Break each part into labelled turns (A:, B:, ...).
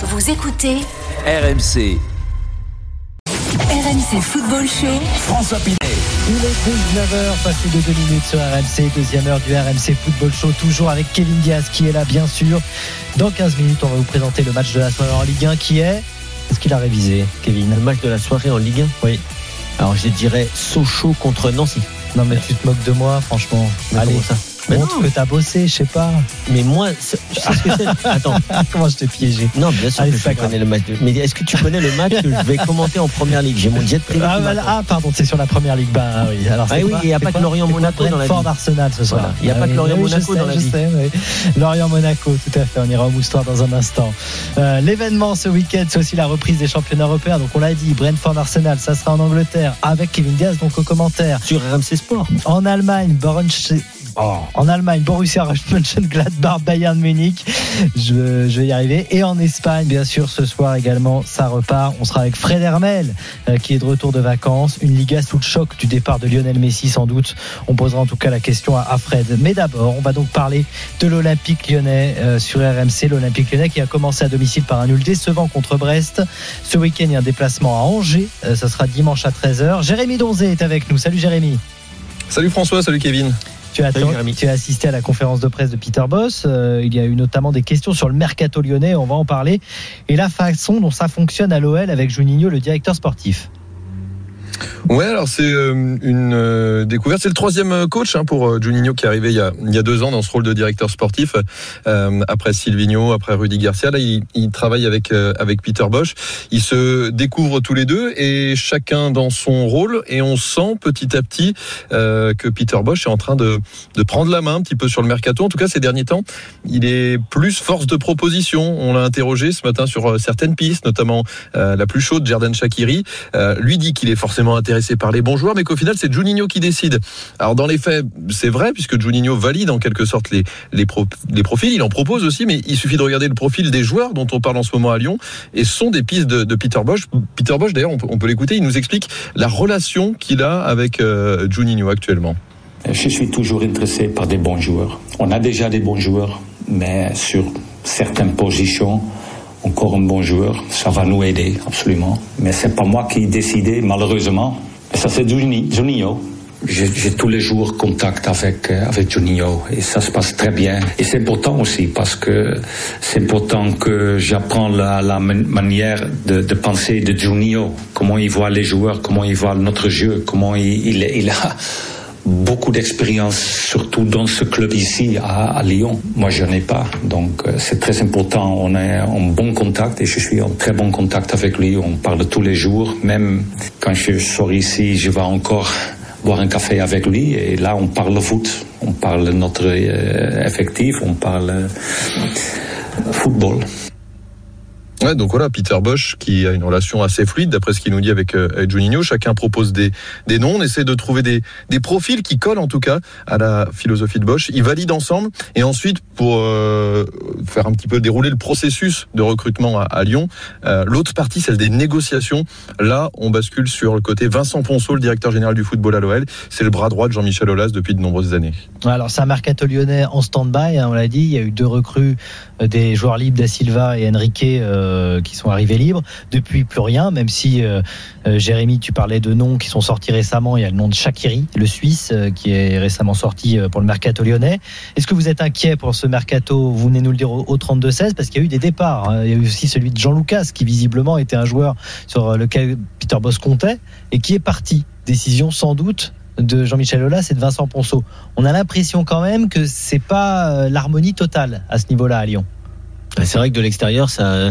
A: Vous écoutez
B: RMC.
A: RMC Football Show.
B: François Pinet.
C: Il est 19h, passé de 2 minutes sur RMC, deuxième heure du RMC Football Show, toujours avec Kevin Diaz qui est là, bien sûr. Dans 15 minutes, on va vous présenter le match de la soirée en Ligue 1 qui est. Est-ce qu'il a révisé, Kevin?
D: Le match de la soirée en Ligue 1
C: Oui.
D: Alors je dirais Sochaux contre Nancy.
C: Non, mais tu te moques de moi, franchement.
D: Mais
C: Allez,
D: comment ça? Mais
C: montre
D: non.
C: que t'as bossé, je sais pas.
D: Mais moi, c'est- je sais ce que c'est? Attends.
C: Comment je t'ai piégé?
D: Non, bien sûr
C: Allez,
D: que
C: c'est
D: je
C: pas grave.
D: connais le match. Mais est-ce que tu connais le match que je vais commenter en première ligue? J'ai mon jet privé.
C: ah,
D: qui
C: voilà.
D: m'attend.
C: ah, pardon, c'est sur la première ligue. Bah ah oui. Alors,
D: Ah
C: c'est
D: oui,
C: quoi
D: il y a
C: C'est
D: pas que
C: quoi
D: Lorient-Monaco
C: C'est
D: dans la
C: Brentford. Arsenal ce soir.
D: Voilà. Il y a pas que
C: oui, oui, je
D: dans la
C: sais, oui. Lorient-Monaco, tout à fait. On ira au moustoir dans un instant. Euh, L'événement ce week-end, c'est aussi la reprise des championnats européens. Donc, on l'a dit, Brentford-Arsenal, ça sera en Angleterre avec Kevin Diaz, donc au commentaire.
D: Sur RMC Sport.
C: En Allemagne, Borussia- oh, en Allemagne, Borussia Mönchengladbach, Bayern Munich. Je, vais y arriver. Et en Espagne, bien sûr, ce soir également, ça repart. On sera avec Fred Hermel, euh, qui est de retour de vacances. Une Liga sous le choc du départ de Lionel Messi, sans doute. On posera en tout cas la question à, à Fred. Mais d'abord, on va donc parler de l'Olympique lyonnais euh, sur RMC. L'Olympique lyonnais qui a commencé à domicile par un nul décevant contre Brest. Ce week-end, il y a un déplacement à Angers. Euh, ça sera dimanche à 13h. Jérémy Donzé est avec nous. Salut Jérémy.
E: Salut François, salut Kevin.
C: Tu as,
D: Salut, Jérémy.
C: tu as assisté à la conférence de presse de Peter Boss. Euh, il y a eu notamment des questions sur le mercato lyonnais. On va en parler. Et la façon dont ça fonctionne à l'OL avec Juninho, le directeur sportif.
E: Ouais, alors c'est euh, une euh, découverte. C'est le troisième euh, coach hein, pour Juninho qui est arrivé il y, a, deux ans dans ce rôle de directeur sportif. Après Silvino, après Rudy Garcia, là il, il travaille avec Peter Bosch. Ils se découvrent tous les deux et chacun dans son rôle. Et on sent petit à petit que Peter Bosch est en train de prendre la main un petit peu sur le mercato. En tout cas, ces derniers temps, il est plus force de proposition. On l'a interrogé ce matin sur certaines pistes, notamment la plus chaude, Jordan Shakiri. Lui dit qu'il est forcément intéressé par les bons joueurs, mais qu'au final c'est Juninho qui décide. Alors dans les faits, c'est vrai puisque Juninho valide en quelque sorte les les, pro- les profils, il en propose aussi, mais il suffit de regarder le profil des joueurs dont on parle en ce moment à Lyon, et ce sont des pistes de, Peter Bosch. Peter Bosch d'ailleurs, on peut, on peut l'écouter, il nous explique la relation qu'il a avec euh, Juninho actuellement.
F: Je suis toujours intéressé par des bons joueurs. On a déjà des bons joueurs, mais sur certaines positions, encore un bon joueur, ça va nous aider absolument. Mais c'est pas moi qui ai décidé, malheureusement. Et ça c'est Juni- Juninho. J'ai tous les jours contact avec euh, avec Juninho et ça se passe très bien. Et c'est important aussi parce que c'est important que j'apprends la, la man- manière de, de penser de Juninho, comment il voit les joueurs, comment il voit notre jeu, comment il, il, il a beaucoup d'expérience, surtout dans ce club ici à, Lyon. Moi, je n'ai pas. Donc, euh, c'est très important. On est en bon contact et je suis en très bon contact avec lui. On parle tous les jours. Même quand je sors ici, je vais encore boire un café avec lui. Et là, on parle foot. On parle notre euh, effectif. On parle euh, football.
E: Ouais, donc voilà, Peter Bosch qui a une relation assez fluide d'après ce qu'il nous dit avec, euh, Juninho. Chacun propose des, des noms, on essaie de trouver des, des profils qui collent en tout cas à la philosophie de Bosch. Ils valident ensemble et ensuite pour euh, faire un petit peu dérouler le processus de recrutement à, Lyon, euh, l'autre partie, celle des négociations. Là, on bascule sur le côté Vincent Ponceau, le directeur général du football à l'OL. C'est le bras droit de Jean-Michel Aulas depuis de nombreuses années.
C: Alors, c'est un mercato lyonnais en stand-by. hein, on l'a dit. Il y a eu deux recrues des joueurs libres, Da Silva et Enrique, euh, qui sont arrivés libres. Depuis, plus rien, même si, euh, euh, Jérémy, tu parlais de noms qui sont sortis récemment. Il y a le nom de Shakiri, le Suisse, euh, qui est récemment sorti euh, pour le mercato lyonnais. Est-ce que vous êtes inquiet pour ce mercato? Vous venez nous le dire au, au 32-16 parce qu'il y a eu des départs. hein. Il y a eu aussi celui de Jean Lucas, qui visiblement était un joueur sur lequel Peter Boss comptait et qui est parti. Décision sans doute de Jean-Michel Aulas et de Vincent Ponceau. On a l'impression quand même que c'est pas euh, l'harmonie totale à ce niveau-là à Lyon.
D: Bah, C'est vrai que de l'extérieur, ça,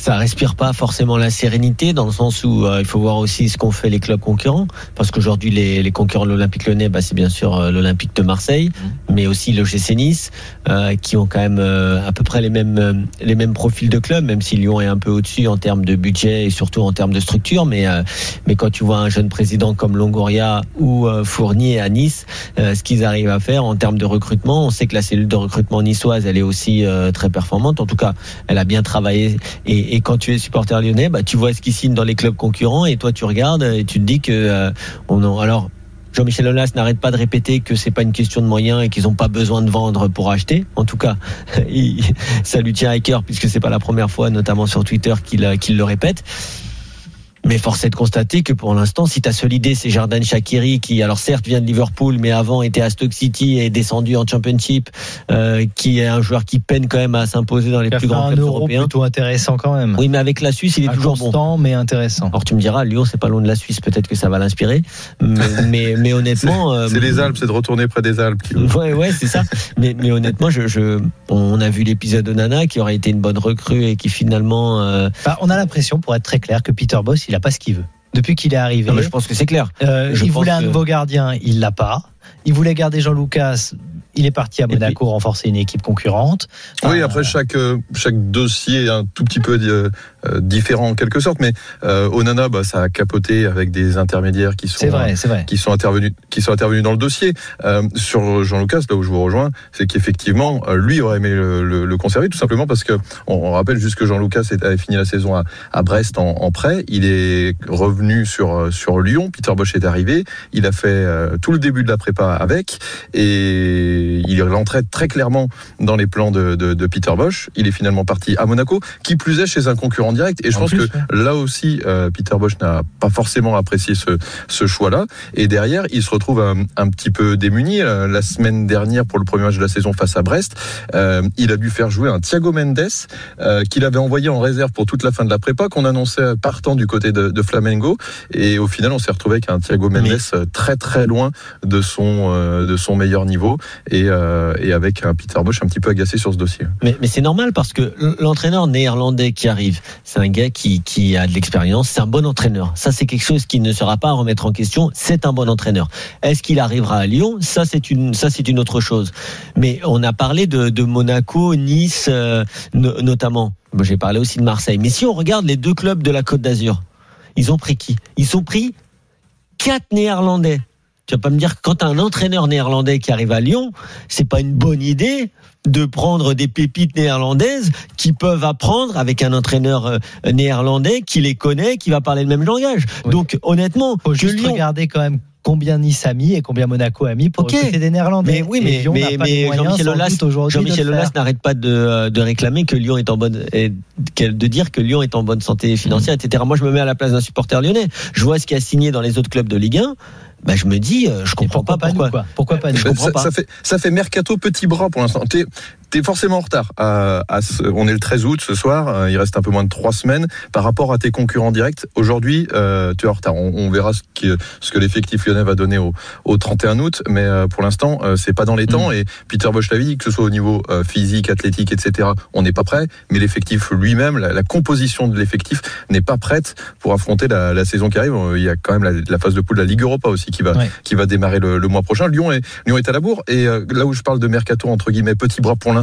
D: ça respire pas forcément la sérénité dans le sens où euh, il faut voir aussi ce qu'ont fait les clubs concurrents parce qu'aujourd'hui les, les concurrents de l'Olympique Lyonnais bah, c'est bien sûr euh, l'Olympique de Marseille mais aussi le GC Nice euh, qui ont quand même euh, à peu près les mêmes les mêmes profils de clubs même si Lyon est un peu au-dessus en termes de budget et surtout en termes de structure. Mais euh, mais quand tu vois un jeune président comme Longoria ou Fournier à Nice euh, ce qu'ils arrivent à faire en termes de recrutement on sait que la cellule de recrutement niçoise elle est aussi euh, très performante. En tout cas elle a bien travaillé et, et quand tu es supporter lyonnais, bah, tu vois ce qu'ils signent dans les clubs concurrents et toi tu regardes et tu te dis que euh, on en, alors Jean-Michel Aulas n'arrête pas de répéter que c'est pas une question de moyens et qu'ils n'ont pas besoin de vendre pour acheter. En tout cas, ça lui tient à cœur puisque c'est pas la première fois, notamment sur Twitter, qu'il qu'il le répète. Mais force est de constater que pour l'instant, si tu as solidé c'est Jordan Shakiri qui, alors certes, vient de Liverpool, mais avant était à Stoke City et est descendu en Championship, euh, qui est un joueur qui peine quand même à s'imposer dans les
C: Il
D: plus grands
C: un
D: clubs
C: euro
D: européens.
C: plutôt intéressant quand même.
D: Oui, mais avec la Suisse, il est toujours bon.
C: Inconstant, mais intéressant.
D: Alors tu me diras, Lyon, c'est pas loin de la Suisse, peut-être que ça va l'inspirer. Mais, mais, mais honnêtement. euh,
E: C'est les Alpes, c'est de retourner près des Alpes.
D: Ouais, ouais, c'est ça. Mais, mais honnêtement, je, je, on a vu l'épisode de Nana qui aurait été une bonne recrue et qui finalement. euh,
C: Bah, on a l'impression, pour être très clair, que Peter Boss, il a pas ce qu'il veut. Depuis qu'il est arrivé,
D: non, mais je pense que c'est clair.
C: euh, il voulait un nouveau gardien, il l'a pas. Il voulait garder Jean Lucas, il est parti à
D: puis-
C: Monaco renforcer une équipe concurrente.
E: Oui,
C: Enfin,
E: après chaque euh, chaque dossier est un tout petit peu euh, euh, différent en quelque sorte, mais euh, Onana, bah, ça a capoté avec des intermédiaires qui sont
C: vrai, vrai.
E: qui sont intervenus qui sont intervenus dans le dossier. Euh, sur Jean Lucas, là où je vous rejoins, c'est qu'effectivement, euh, lui aurait aimé le, le- le conserver, tout simplement parce que on, on rappelle juste que Jean Lucas avait fini la saison à, à Brest en, en prêt. Il est revenu sur euh, sur Lyon. Peter Bosch est arrivé. Il a fait euh, tout le début de la prépa avec et il rentrait très clairement dans les plans de, de, de Peter Bosch. Il est finalement parti à Monaco, qui plus est chez un concurrent direct. Et je
C: En
E: pense
C: plus,
E: que
C: ouais.
E: là aussi, euh, Peter Bosch n'a pas forcément apprécié ce, ce choix-là. Et derrière, il se retrouve un, un petit peu démuni. Euh, La semaine dernière, pour le premier match de la saison face à Brest, euh, il a dû faire jouer un Thiago Mendes qu'il avait envoyé en réserve pour toute la fin de la prépa, qu'on annonçait partant du côté de, de Flamengo. Et au final, on s'est retrouvé avec un Thiago Mendes
D: Mais-
E: très très loin de son de son meilleur niveau et, euh, et avec un Peter Bosch un petit peu agacé sur ce dossier.
D: Mais, c'est normal parce que l'entraîneur néerlandais qui arrive, c'est un gars qui, a de l'expérience, c'est un bon entraîneur. Ça, c'est quelque chose qui ne sera pas à remettre en question. C'est un bon entraîneur. Est-ce qu'il arrivera à Lyon? Ça, c'est une, une autre chose. Mais on a parlé de, Monaco, Nice, euh, no- notamment. J'ai parlé aussi de Marseille. Mais si on regarde les deux clubs de la Côte d'Azur, ils ont pris qui? Ils ont pris quatre Néerlandais. Tu vas pas me dire que quand un entraîneur néerlandais qui arrive à Lyon, c'est pas une bonne idée de prendre des pépites néerlandaises qui peuvent apprendre avec un entraîneur euh, néerlandais qui les connaît, qui va parler le même langage.
C: Oui.
D: Donc honnêtement,
C: Faut juste
D: Lyon,
C: regarder quand même combien Nice a mis et combien Monaco a mis pour
D: Ok.
C: recruter des Néerlandais.
D: Mais oui, mais, mais, Jean-Michel Aulas, n'arrête pas de, de réclamer que Lyon est en bonne, et de dire que Lyon est en bonne santé financière, etc. Moi, je me mets à la place d'un supporter lyonnais. Je vois ce qui a signé dans les autres clubs de Ligue 1. Bah, je me dis, euh, je comprends
C: pourquoi
D: pas
C: pas nous,
D: pourquoi.
C: quoi? Pourquoi pas nous?
D: Je comprends
E: ça,
D: pas.
E: ça fait ça fait mercato petit bras pour l'instant. T'es es forcément en retard. À, à ce- on est le 13 août ce soir. euh, Il reste un peu moins de trois semaines par rapport à tes concurrents directs. Aujourd'hui, euh, tu es en retard. On, on verra ce, qui, ce que l'effectif lyonnais va donner au, au 31 août, mais euh, pour l'instant, euh, c'est pas dans les temps. Et Peter Bosch l'a dit, que ce soit au niveau euh, physique, athlétique, etc. On n'est pas prêt. Mais l'effectif lui-même, la, la composition de l'effectif n'est pas prête pour affronter la, la saison qui arrive. Il y a quand même la, la phase de poule de la Ligue Europa aussi qui va
C: Ouais.
E: qui va démarrer le, le mois prochain. Lyon est, Lyon est à la bourre. Et euh, là où je parle de mercato, entre guillemets, petit bras pour l'instant,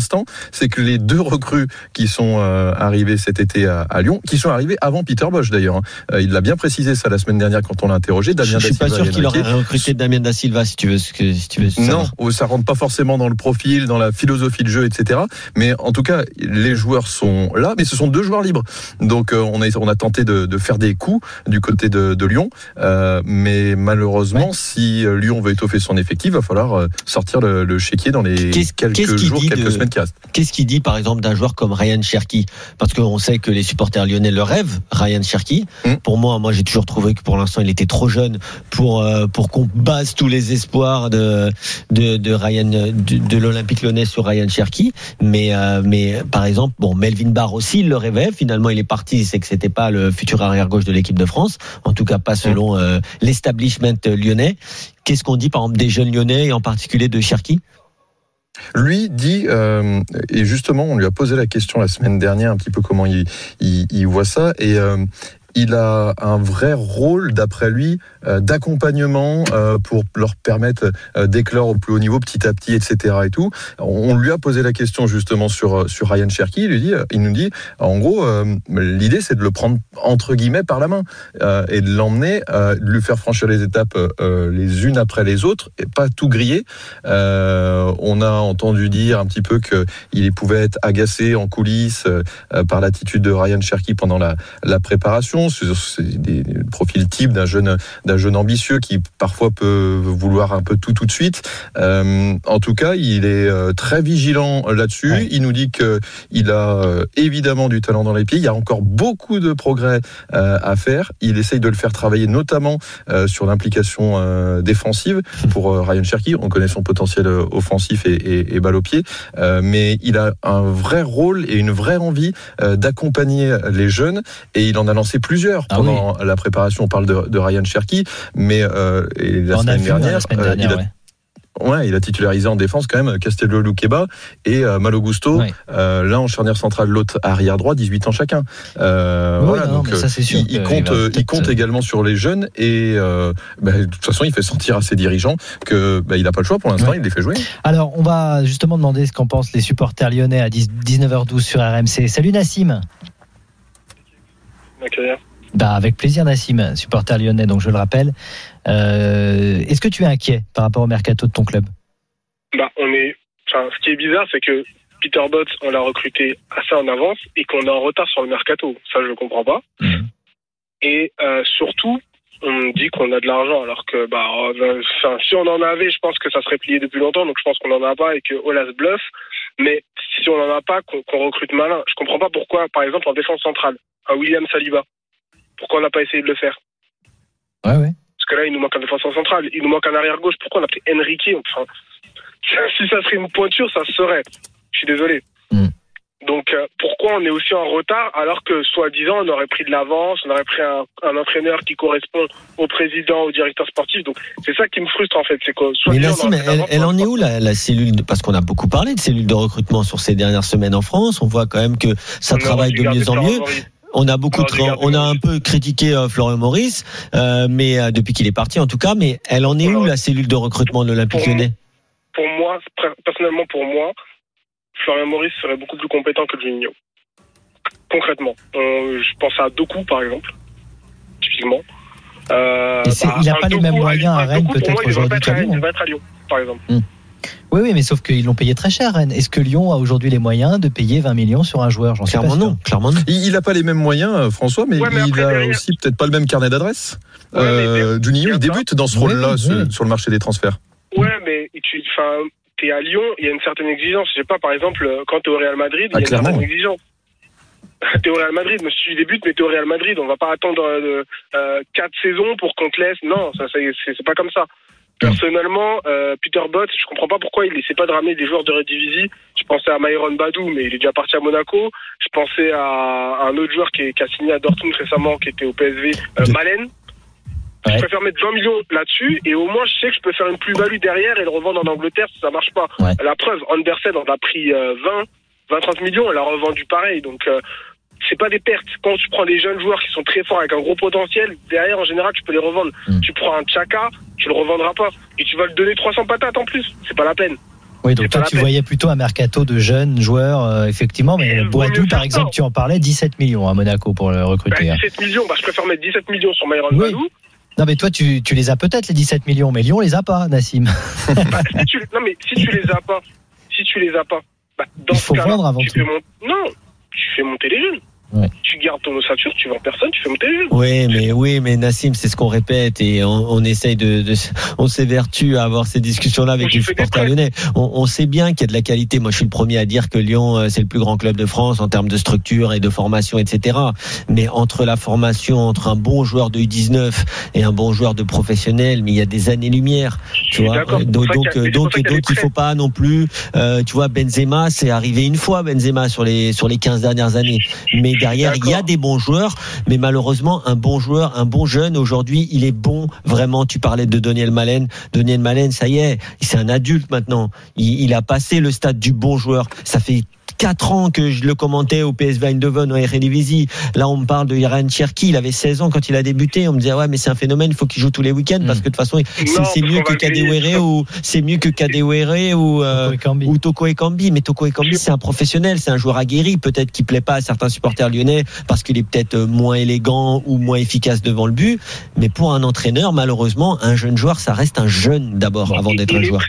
E: c'est que les deux recrues qui sont euh, arrivées cet été à, à Lyon, qui sont arrivées avant Peter Bosch d'ailleurs. hein. Euh, il l'a bien précisé ça la semaine dernière quand on l'a interrogé.
D: Je,
E: Damien
D: je suis pas sûr qu'il aurait recruté Damien Da Silva si tu veux ce que si tu veux
E: Non,
D: savoir.
E: oh, ça rentre pas forcément dans le profil, dans la philosophie de jeu, etc. Mais en tout cas, les joueurs sont là, mais ce sont deux joueurs libres. Donc euh, on a on a tenté de, de faire des coups du côté de, de Lyon, Euh, mais malheureusement, si Lyon veut étoffer son effectif, va falloir sortir le, le chéquier dans les quelques jours, quelques
D: de-
E: semaines
D: Qu'est-ce qu'il dit, par exemple, d'un joueur comme Ryan Cherky Parce qu'on sait que les supporters lyonnais le rêvent, Ryan Cherky.
E: Mm.
D: Pour moi, moi, j'ai toujours trouvé que pour l'instant, il était trop jeune pour euh, pour qu'on base tous les espoirs de de, de Ryan de, de l'Olympique Lyonnais sur Ryan Cherky. Mais euh, mais par exemple, bon, Melvin Barr aussi, il le rêvait. Finalement, il est parti. C'est que c'était pas le futur arrière gauche de l'équipe de France. En tout cas, pas selon euh, l'establishment lyonnais. Qu'est-ce qu'on dit, par exemple, des jeunes lyonnais et en particulier de Cherky
E: Lui dit, euh, et justement, on lui a posé la question la semaine dernière, un petit peu comment il, voit ça, et euh, il a un vrai rôle, d'après lui, euh, d'accompagnement euh, pour leur permettre euh, d'éclore au plus haut niveau petit à petit, etc. Et tout. On lui a posé la question justement sur Ryan Cherky. Il nous dit, en gros, l'idée c'est de le prendre entre guillemets par la main et de l'emmener, de lui faire franchir les étapes les unes après les autres, et pas tout griller. On a entendu dire un petit peu que il pouvait être agacé en coulisses par l'attitude de Ryan Cherky pendant la préparation. C'est c'est des profils types d'un jeune, d'un jeune ambitieux qui parfois peut vouloir un peu tout tout de suite. Euh, en tout cas, il est euh, très vigilant là-dessus.
C: Ouais.
E: Il nous dit que il a euh, évidemment du talent dans les pieds. Il y a encore beaucoup de progrès euh, à faire. Il essaye de le faire travailler, notamment euh, sur l'implication défensive pour euh, Ryan Cherky. On connaît son potentiel offensif et, et, et balle au pied, mais il a un vrai rôle et une vraie envie d'accompagner les jeunes. Et il en a lancé plusieurs
C: Ah
E: pendant la préparation. On parle de, de Ryan Cherky, mais euh, et la semaine dernière,
C: la semaine
E: euh,
C: dernière,
E: il a
C: ouais.
E: Ouais, il a titularisé en défense quand même Castello Luqueba et euh, Malo Gusto.
C: Ouais.
E: Euh, L'un en charnière centrale, l'autre arrière droit, 18 ans chacun. Euh,
C: Oui,
E: voilà,
C: non,
E: donc
C: ça, c'est sûr
E: il, compte,
C: il va
E: euh, il
C: peut-être,
E: compte
C: euh,
E: également sur les jeunes et euh, bah, de toute façon, il fait sentir à ses dirigeants que bah, il n'a pas le choix pour l'instant.
C: Ouais.
E: Il les fait jouer.
C: Alors, on va justement demander ce qu'en pensent les supporters lyonnais à 10 19h12 sur RMC. Salut Nassim. Bah, avec plaisir Nassim, supporter lyonnais, donc je le rappelle. Euh, Est-ce que tu es inquiet par rapport au mercato de ton club?
A: Bah, on est. Enfin, ce qui est bizarre, c'est que Peter Bott, on l'a recruté assez en avance et qu'on est en retard sur le mercato. Ça, je comprends pas.
C: Mhm.
A: Et euh, surtout, on dit qu'on a de l'argent, alors que, bah, si on en avait, je pense que ça serait plié depuis longtemps. Donc, je pense qu'on en a pas et que Olas bluffe. Mais si on en a pas, qu'on recrute malin. Je comprends pas pourquoi, par exemple, en défense centrale, un William Saliba, pourquoi on n'a pas essayé de le faire?
C: Ouais, ouais.
A: Parce que là, il nous manque un défenseur central, il nous manque un arrière gauche. Pourquoi on a pris Enrique? Enfin, si ça serait une pointure, ça se serait. Je suis désolé. Donc, euh, pourquoi on est aussi en retard alors que, soi-disant, on aurait pris de l'avance, on aurait pris un, un entraîneur qui correspond au président, au directeur sportif. Donc, c'est ça qui me frustre en fait. C'est que,
D: Mais
A: on aurait pris
D: elle, en est où la, la cellule de- Parce qu'on a beaucoup parlé de cellule de recrutement sur ces dernières semaines en France. On voit quand même que ça
A: on
D: travaille de mieux en mieux. On a beaucoup,
A: On
D: de- a un peu critiqué euh, Florian Maurice, euh, mais euh, depuis qu'il est parti en tout cas. Mais elle en est où la cellule de recrutement de l'Olympique Lyonnais?
A: Pour moi, personnellement, pour moi, Florian Maurice serait beaucoup plus compétent que Juninho. Concrètement. Je pense à Doku, par exemple. Typiquement. Euh,
C: c'est- il a
A: un
C: pas les mêmes moyens à Rennes, peut-être, aujourd'hui qu'à Lyon.
A: Il devrait être à Lyon, par exemple.
C: Oui, oui, mais sauf qu'ils l'ont payé très cher, Rennes. Est-ce que Lyon a aujourd'hui les moyens de payer 20 millions sur un joueur? J'en pas
D: Clairement non, clairement non.
E: Il n'a pas les mêmes moyens, euh, François, mais,
A: Ouais, mais
E: il
A: après,
E: a
A: derrière-
E: aussi peut-être pas le même carnet d'adresse.
A: Ouais,
E: euh, Juninho, il débute dans ce rôle-là
C: oui,
E: ce-
C: oui.
E: sur le marché des transferts.
A: Ouais, mais tu, t'es à Lyon, il y a une certaine exigence. Je sais pas, par exemple, quand t'es au Real Madrid, il
E: Ah,
A: y a une
E: clairement,
A: certaine exigence. t'es au Real Madrid, mais si tu débutes, mais t'es au Real Madrid, on va pas attendre euh, euh, quatre saisons pour qu'on te laisse. Non, ça, c'est, c'est pas comme ça. Personnellement, euh, Peter Bott, je comprends pas pourquoi il essaie pas de ramener des joueurs de Redivisie. Je pensais à Myron Badou, mais il est déjà parti à Monaco. Je pensais à un autre joueur qui, est- qui a signé à Dortmund récemment, qui était au PSV, euh, Malen.
C: Ouais.
A: Je préfère mettre 20 millions là-dessus et au moins je sais que je peux faire une plus-value derrière et le revendre en Angleterre si ça marche pas.
C: Ouais.
A: La preuve, Andersen, on a pris euh, 20, 20, 30 millions, on l'a revendu pareil. Donc euh, c'est pas des pertes. Quand tu prends des jeunes joueurs qui sont très forts avec un gros potentiel, derrière en général tu peux les revendre.
C: Mm.
A: Tu prends un Chaka, tu le revendras pas et tu vas le donner 300 patates en plus. C'est pas la peine.
C: Oui, donc toi, tu
A: peine.
C: voyais plutôt un mercato de jeunes joueurs, euh, effectivement. Mais Boadou, par exemple, tu en parlais, 17 millions à Monaco pour le
A: Bah,
C: recruter. hein.
A: 17 millions, bah, je préfère mettre 17 millions sur Myron
C: Oui. Non, mais toi, tu, tu les as peut-être, les 17 millions, mais Lyon les a pas, Nassim.
A: Bah, si tu, non mais si tu les as pas, si tu les as pas, bah, dans
C: Il
A: ce
C: faut
A: cas-là,
C: vendre avant
A: tu
C: tout.
A: fais mon- Non, tu fais monter les jeunes.
C: Ouais.
A: Tu gardes ton ossature, tu vends personne, tu fais monter les.
D: Oui, mais oui, mais Nassim, c'est ce qu'on répète et on, on essaye de, de on s'évertue à avoir ces discussions-là avec les supporters lyonnais. On, on sait bien qu'il y a de la qualité. Moi, je suis le premier à dire que Lyon, euh, c'est le plus grand club de France en termes de structure et de formation, etc. Mais entre la formation, entre un bon joueur de U19 et un bon joueur de professionnel, mais il y a des années-lumière. Tu vois, donc donc
A: pour
D: donc donc il faut pas non plus, euh, tu vois, Benzema, c'est arrivé une fois Benzema sur les sur les 15 dernières années. Mais derrière, il y a des bons joueurs, mais malheureusement, un bon joueur, un bon jeune aujourd'hui, il est bon vraiment. Tu parlais de Daniel Malen, Daniel Malen, ça y est, c'est un adulte maintenant. Il, il a passé le stade du bon joueur. Ça fait quatre ans que je le commentais au PSV Eindhoven, au Eredivisie. Là, on me parle de Iran Cherki. Il avait 16 ans quand il a débuté. On me disait, ouais, mais c'est un phénomène. Il faut qu'il joue tous les week-ends parce que de toute façon, c'est mieux que Kadewere ou c'est mieux que Kadewere ou, euh,
C: Toko Ekambi.
D: ou Toko Ekambi. Mais Toko Ekambi, c'est un professionnel, c'est un joueur aguerri. Peut-être qu'il plaît pas à certains supporters lyonnais parce qu'il est peut-être euh, moins élégant ou moins efficace devant le but. Mais pour un entraîneur, malheureusement, un jeune joueur, ça reste un jeune d'abord avant d'être un joueur.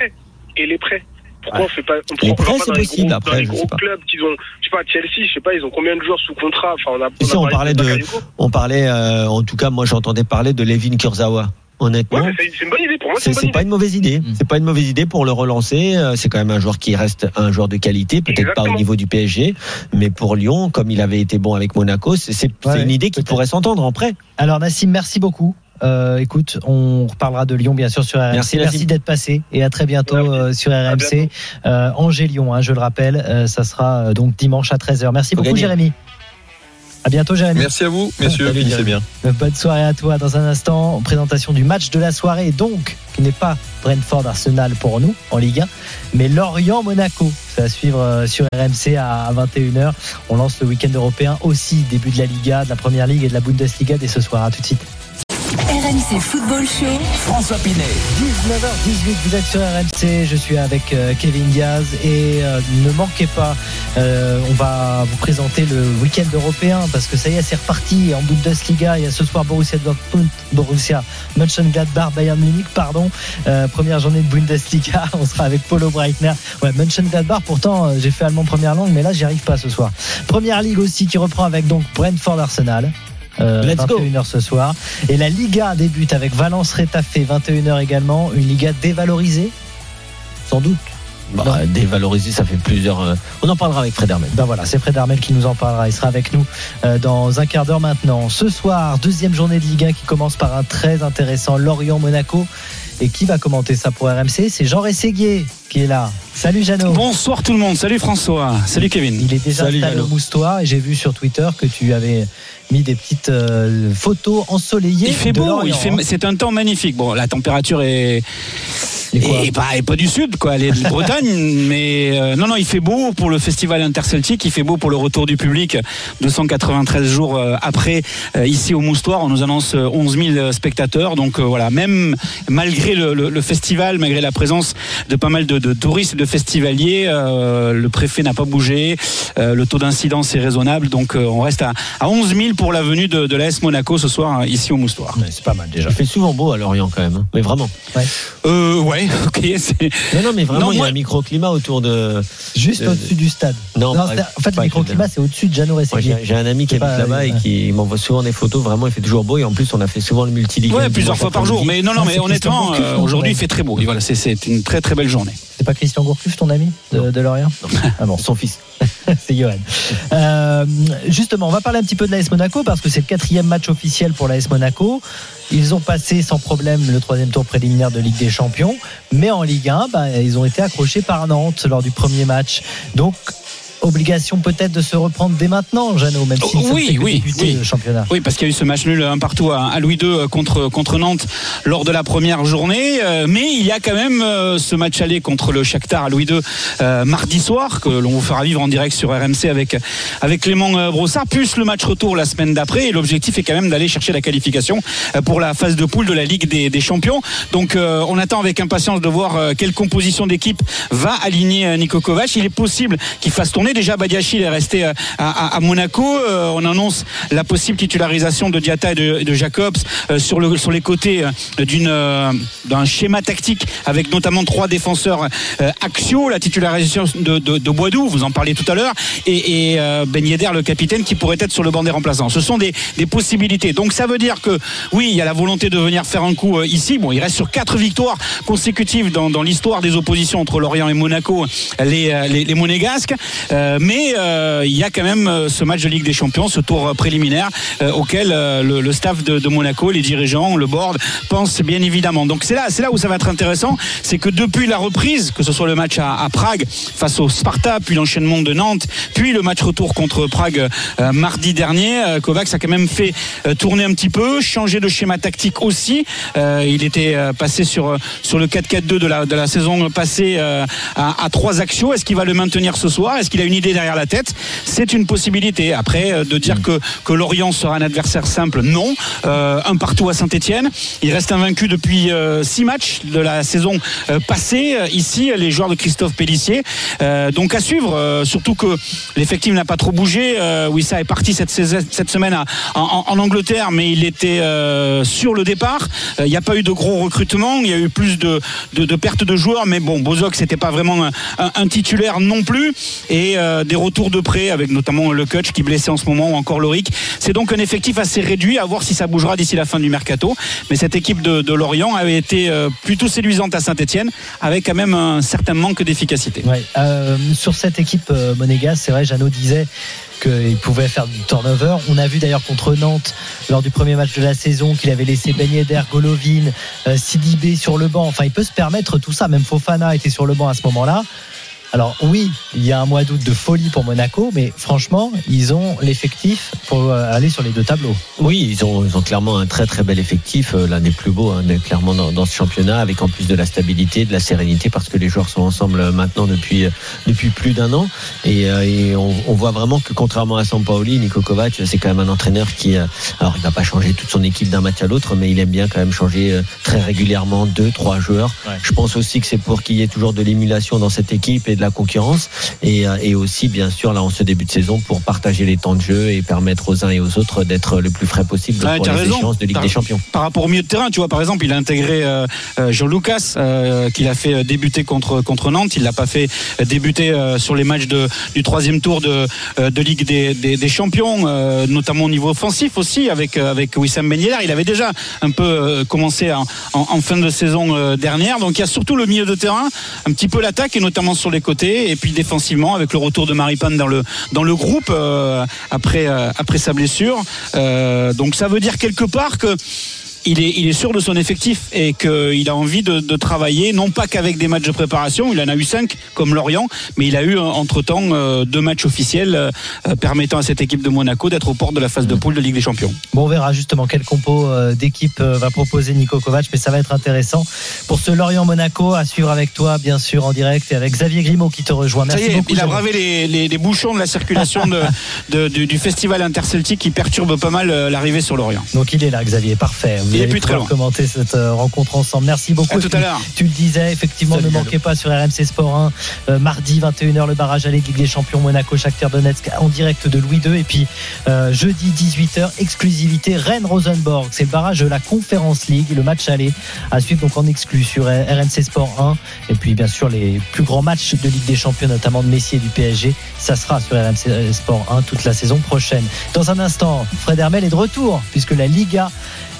A: Et les prêts. Pourquoi on fait pas, on prend
D: prêts,
A: pas
D: c'est
A: dans les gros,
D: après,
A: dans les
D: je sais
A: gros
D: pas.
A: clubs qu'ils ont, je sais pas, Chelsea, je sais pas, ils ont combien de joueurs sous contrat? Enfin, on a,
D: sais, on parlait de-
A: Bakayoko.
D: On parlait, euh, en tout cas, moi j'entendais parler de Levin Kurzawa. Honnêtement,
A: Ouais, mais c'est c'est une bonne idée. Pour moi, c'est
D: c'est
A: une bonne
D: c'est
A: idée.
D: pas une mauvaise idée.
C: Mm.
D: C'est pas une mauvaise idée pour le relancer. Euh, C'est quand même un joueur qui reste un joueur de qualité, peut-être pas au
A: Exactement.
D: niveau du PSG, mais pour Lyon, comme il avait été bon avec Monaco, c'est c'est- c'est
C: Ouais,
D: une idée qui pourrait s'entendre en prêt.
C: Alors Nassim, merci beaucoup. Euh, écoute, on reparlera de Lyon bien sûr sur RMC.
D: Merci, Nassim.
C: d'être passé et à très bientôt
A: Merci.
C: euh, sur RMC. Euh, Angers-Lyon, hein, je le rappelle, euh, ça sera euh, donc dimanche à 13h. Merci
D: Faut
C: beaucoup
D: gagner.
C: Jérémy. À bientôt Jérémy.
E: Merci à vous, messieurs.
D: Salut,
E: Finissez bien.
C: Bonne soirée à toi. Dans un instant, présentation du match de la soirée, donc qui n'est pas Brentford-Arsenal pour nous en Ligue 1, mais Lorient-Monaco. Ça va suivre euh, sur RMC à 21h. On lance le week-end européen aussi, début de la Liga, de la Première Ligue et de la Bundesliga dès ce soir. À tout de suite.
G: RMC Football Show.
B: François Pinet.
C: 19h18, vous êtes sur RMC, je suis avec euh, Kevin Diaz et euh, ne manquez pas, euh, on va vous présenter le week-end européen parce que ça y est, c'est reparti en Bundesliga. Il y a ce soir Borussia Dortmund, Borussia Mönchengladbach, Bayern Munich, pardon. Euh, première journée de Bundesliga, on sera avec Polo Breitner. Ouais, Mönchengladbach, pourtant euh, j'ai fait allemand première langue, mais là j'y arrive pas ce soir. Première ligue aussi qui reprend avec donc Brentford Arsenal. Euh,
D: Let's go.
C: 21h ce soir. Et la Liga débute avec Valence Rétafé, 21h également. Une Liga dévalorisée Sans doute.
D: Bah, ça fait plusieurs. euh, On en parlera avec Fred Hermel.
C: Ben voilà, c'est Fred Armel qui nous en parlera. Il sera avec nous euh, dans un quart d'heure maintenant. Ce soir, deuxième journée de Ligue 1 qui commence par un très intéressant Lorient-Monaco. Et qui va commenter ça pour RMC C'est Jean Rességuier qui est là. Salut Jeannot.
H: Bonsoir tout le monde, salut François, salut Kevin.
C: Il est déjà
D: Salut,
C: installé au moustoir et j'ai vu sur Twitter que tu avais mis des petites euh, photos ensoleillées.
H: Il fait beau,
C: hein.
H: c'est un temps magnifique. Bon, la température est,
C: Et
H: pas, pas du sud, quoi. Elle est de Bretagne, mais euh, non, non, il fait beau pour le festival interceltique. Il fait beau pour le retour du public. 293 jours euh, après, euh, ici au Moustoir, on nous annonce euh, 11 000 spectateurs. Donc euh, voilà, même malgré le, le- le festival, malgré la présence de pas mal de, de touristes et de festivaliers, euh, le préfet n'a pas bougé. Euh, le taux d'incidence est raisonnable, donc euh, on reste à, à 11 000 pour la venue de, de l'AS Monaco ce soir hein, ici au Moustoir.
C: Ouais, C'est pas mal déjà.
D: Il fait souvent beau à Lorient quand même, hein. mais vraiment.
H: Euh, ouais, ok.
D: Non, non, mais vraiment,
H: Non,
D: il y a
H: moi-
D: un microclimat autour de.
C: Juste
D: Euh,
C: au-dessus du stade.
D: Non,
C: Non,
D: pas-
C: c'est- en fait, le microclimat, c'est au-dessus de Jeannot.
D: J'ai un ami qui habite là-bas et qui m'envoie souvent des photos. Vraiment, il fait toujours beau. Et en plus, on a fait souvent le multiligue.
H: Ouais, plusieurs fois par jour. Mais non, non,
C: Ah,
H: mais honnêtement, euh, aujourd'hui, il fait très beau. Et voilà, c'est- c'est une très très belle journée.
C: C'est pas Christian Gourcuff, ton ami de, de Lorient Ah bon,
D: Son fils.
C: c'est Johan. Euh, justement, on va parler un petit peu de l'AS Monaco parce que c'est le quatrième match officiel pour l'AS Monaco. Ils ont passé sans problème le troisième tour préliminaire de Ligue des Champions, mais en Ligue 1, bah, ils ont été accrochés par Nantes lors du premier match. Donc, obligation peut-être de se reprendre dès maintenant, Jeannot, même si
H: Oh, oui, oui,
C: débuter
H: oui.
C: le championnat.
H: Oui, parce qu'il y a eu ce match nul un partout à, Louis II contre, contre Nantes lors de la première journée. Euh, mais il y a quand même euh, ce match aller contre le Shakhtar à Louis II euh, mardi soir, que l'on vous fera vivre en direct sur RMC avec, avec Clément euh, Brossard, plus le match retour la semaine d'après. Et l'objectif est quand même d'aller chercher la qualification euh, pour la phase de poule de la Ligue des, des Champions. Donc euh, on attend avec impatience de voir euh, quelle composition d'équipe va aligner euh, Niko Kovac. Il est possible qu'il fasse tourner. Déjà, Badiachil est resté euh, à, Monaco. Euh, on annonce la possible titularisation de Diata et de, Jacobs euh, sur, le, sur les côtés d'un schéma tactique avec notamment trois défenseurs axiaux, la titularisation de, de, vous en parliez tout à l'heure, et, Ben Yedder, le capitaine, qui pourrait être sur le banc des remplaçants. Ce sont des, possibilités. Donc ça veut dire que oui, il y a la volonté de venir faire un coup ici. Bon, il reste sur quatre victoires consécutives dans, l'histoire des oppositions entre Lorient et Monaco, les, Monégasques. Mais euh, il y a quand même euh, ce match de Ligue des Champions, ce tour euh, préliminaire euh, auquel euh, le, staff de, Monaco, les dirigeants, le board pensent bien évidemment. Donc c'est là, c'est là où ça va être intéressant, c'est que depuis la reprise, que ce soit le match à, Prague face au Sparta, puis l'enchaînement de Nantes, puis le match retour contre Prague euh, mardi dernier, euh, Kovacs a quand même fait euh, tourner un petit peu, changer de schéma tactique aussi. Euh, il était euh, passé sur euh, sur le 4-4-2 de la de la saison passée euh, à, à trois actions. Est-ce qu'il va le maintenir ce soir? Est-ce qu'il a une idée derrière la tête, c'est une possibilité. Après, euh, de
C: Mm.
H: dire que, que Lorient sera un adversaire simple, non. Euh, un partout à Saint-Etienne. Il reste invaincu depuis euh, six matchs de la saison euh, passée. Ici, les joueurs de Christophe Pellissier. Donc à suivre, surtout que l'effectif n'a pas trop bougé. Wissa est parti cette, semaine à- en, en Angleterre, mais il était sur le départ. Il n'y a pas eu de gros recrutements. Il y a eu plus de, de, de pertes de joueurs, mais bon, Bozok c'était pas vraiment un, un- un titulaire non plus. Et euh, des retours de près, avec notamment le coach qui est blessé en ce moment, ou encore Loric. C'est donc un effectif assez réduit. À voir si ça bougera d'ici la fin du mercato. Mais cette équipe de, Lorient avait été euh, plutôt séduisante à Saint-Etienne, avec quand même un certain manque d'efficacité.
C: Euh, sur cette équipe monégasque, c'est vrai, Jeannot disait qu'il pouvait faire du turnover. On a vu d'ailleurs contre Nantes, lors du premier match de la saison, qu'il avait laissé Ben Yedder, Golovin, Sidibé sur le banc. Enfin, il peut se permettre tout ça. Même Fofana était sur le banc à ce moment-là. Alors oui, il y a un mois d'août de folie pour Monaco, mais franchement, ils ont l'effectif pour euh, aller sur les deux tableaux.
D: Oui, ils ont, ils ont clairement un très très bel effectif, euh, l'un des plus beaux, hein, clairement dans, dans ce championnat, avec en plus de la stabilité, de la sérénité, parce que les joueurs sont ensemble euh, maintenant depuis depuis plus d'un an, et, et on, on voit vraiment que contrairement à Sampaoli, Niko Kovac, c'est quand même un entraîneur qui, alors il va pas changer toute son équipe d'un match à l'autre, mais il aime bien quand même changer très régulièrement deux, trois joueurs.
C: Ouais.
D: Je pense aussi que c'est pour qu'il y ait toujours de l'émulation dans cette équipe et de la concurrence, et, euh, et aussi bien sûr là en ce début de saison pour partager les temps de jeu et permettre aux uns et aux autres d'être le plus frais possible
H: Ouais,
D: pour les
H: raison.
D: échéances de Ligue des Champions.
H: par rapport au milieu de terrain, tu vois, par exemple, il a intégré euh, euh, Jean Lucas, euh, qu'il a fait débuter contre contre Nantes. Il l'a pas fait débuter euh, sur les matchs de, du troisième tour de, de Ligue des, des, des Champions, notamment au niveau offensif aussi avec avec Wissam Ben Yedder. Il avait déjà un peu commencé en, en, en fin de saison dernière. Donc il y a surtout le milieu de terrain, un petit peu l'attaque et notamment sur les et puis défensivement avec le retour de Maripane dans le dans le groupe euh, après euh, après sa blessure. Euh, donc ça veut dire quelque part que il est, il est sûr de son effectif et qu'il a envie de, de travailler, non pas qu'avec des matchs de préparation, il en a eu cinq comme Lorient, mais il a eu entre-temps euh, deux matchs officiels euh, euh, permettant à cette équipe de Monaco d'être au port de la phase de poule de Ligue des Champions.
C: Bon, on verra justement quel compo euh, d'équipe euh, va proposer Nico Kovac, mais ça va être intéressant pour ce Lorient-Monaco à suivre avec toi, bien sûr, en direct, et avec Xavier Grimaud qui te rejoint. Merci
H: est,
C: beaucoup.
H: il a bravé les, les- les bouchons de la circulation de, de- du, du festival interceltique qui perturbe pas mal euh, l'arrivée sur Lorient.
C: Donc il est là, Xavier, parfait. Vous
H: Il est
C: allez
H: plus très
C: pouvoir commenter cette euh, rencontre ensemble. Merci beaucoup.
H: À tout à l'heure.
C: Tu le disais, effectivement,
D: Salut,
C: ne manquez pas sur RMC Sport 1. euh, mardi 21h, le barrage à Ligue des Champions Monaco, Shakhtar Donetsk en direct de Louis II. Et puis euh, jeudi 18h, exclusivité Rennes-Rosenborg. C'est le barrage de la Conférence League, le match aller à suivre donc en exclu sur euh, RMC Sport 1. Et puis bien sûr les plus grands matchs de Ligue des Champions, notamment de Messi et du PSG. Ça sera sur RMC Sport 1 toute la saison prochaine. Dans un instant, Fred Hermel est de retour puisque la Liga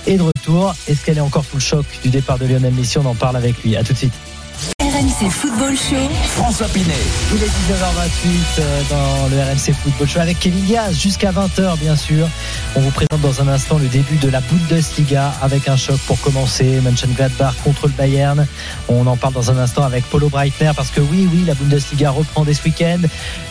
C: est de retour. Est-ce qu'elle est encore sous le choc du départ de Lionel Messi? On en parle avec lui. À tout de suite.
G: RMC Football Show.
B: François Pinet.
C: Il est 19h28 euh, dans le RMC Football Show avec Kevin Diaz jusqu'à 20h bien sûr. On vous présente dans un instant le début de la Bundesliga avec un choc pour commencer. Mönchengladbach contre le Bayern. On en parle dans un instant avec Polo Breitner parce que oui, oui, la Bundesliga reprend dès ce week-end.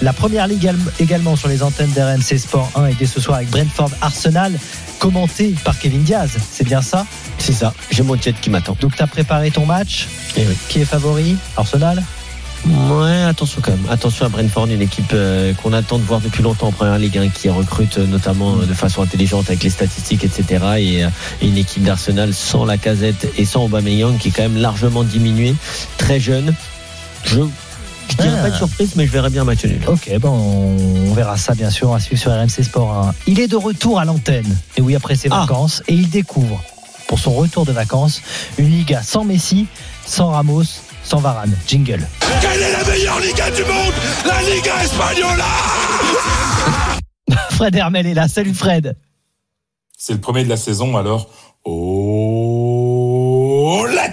C: La première ligue également sur les antennes d'RMC Sport 1 et dès ce soir avec Brentford Arsenal commenté par Kevin Diaz. C'est bien ça?
D: C'est ça, j'ai mon jet qui m'attend.
C: Donc tu as préparé ton match?
D: Eh oui.
C: Qui est favori? Arsenal?
D: Ouais, attention quand même. Attention à Brentford, une équipe euh, qu'on attend de voir depuis longtemps en première ligue, hein, qui recrute euh, notamment euh, de façon intelligente avec les statistiques, etc. Et, et une équipe d'Arsenal sans la casette et sans Aubameyang qui est quand même largement diminuée, très jeune. Je, je dirais
C: Ah.
D: pas de surprise, mais je verrais bien match nul.
C: Ok, bon, on verra ça bien sûr à suivre sur RMC Sport 1. Il est de retour à l'antenne, et oui, après ses
D: Ah.
C: vacances, et il découvre, pour son retour de vacances, une Liga sans Messi, sans Ramos, sans Varane. Jingle.
I: Quelle est la meilleure Liga du monde? La Liga Española
C: Fred Hermel est là. Salut Fred.
J: C'est le premier de la saison, alors. Oh,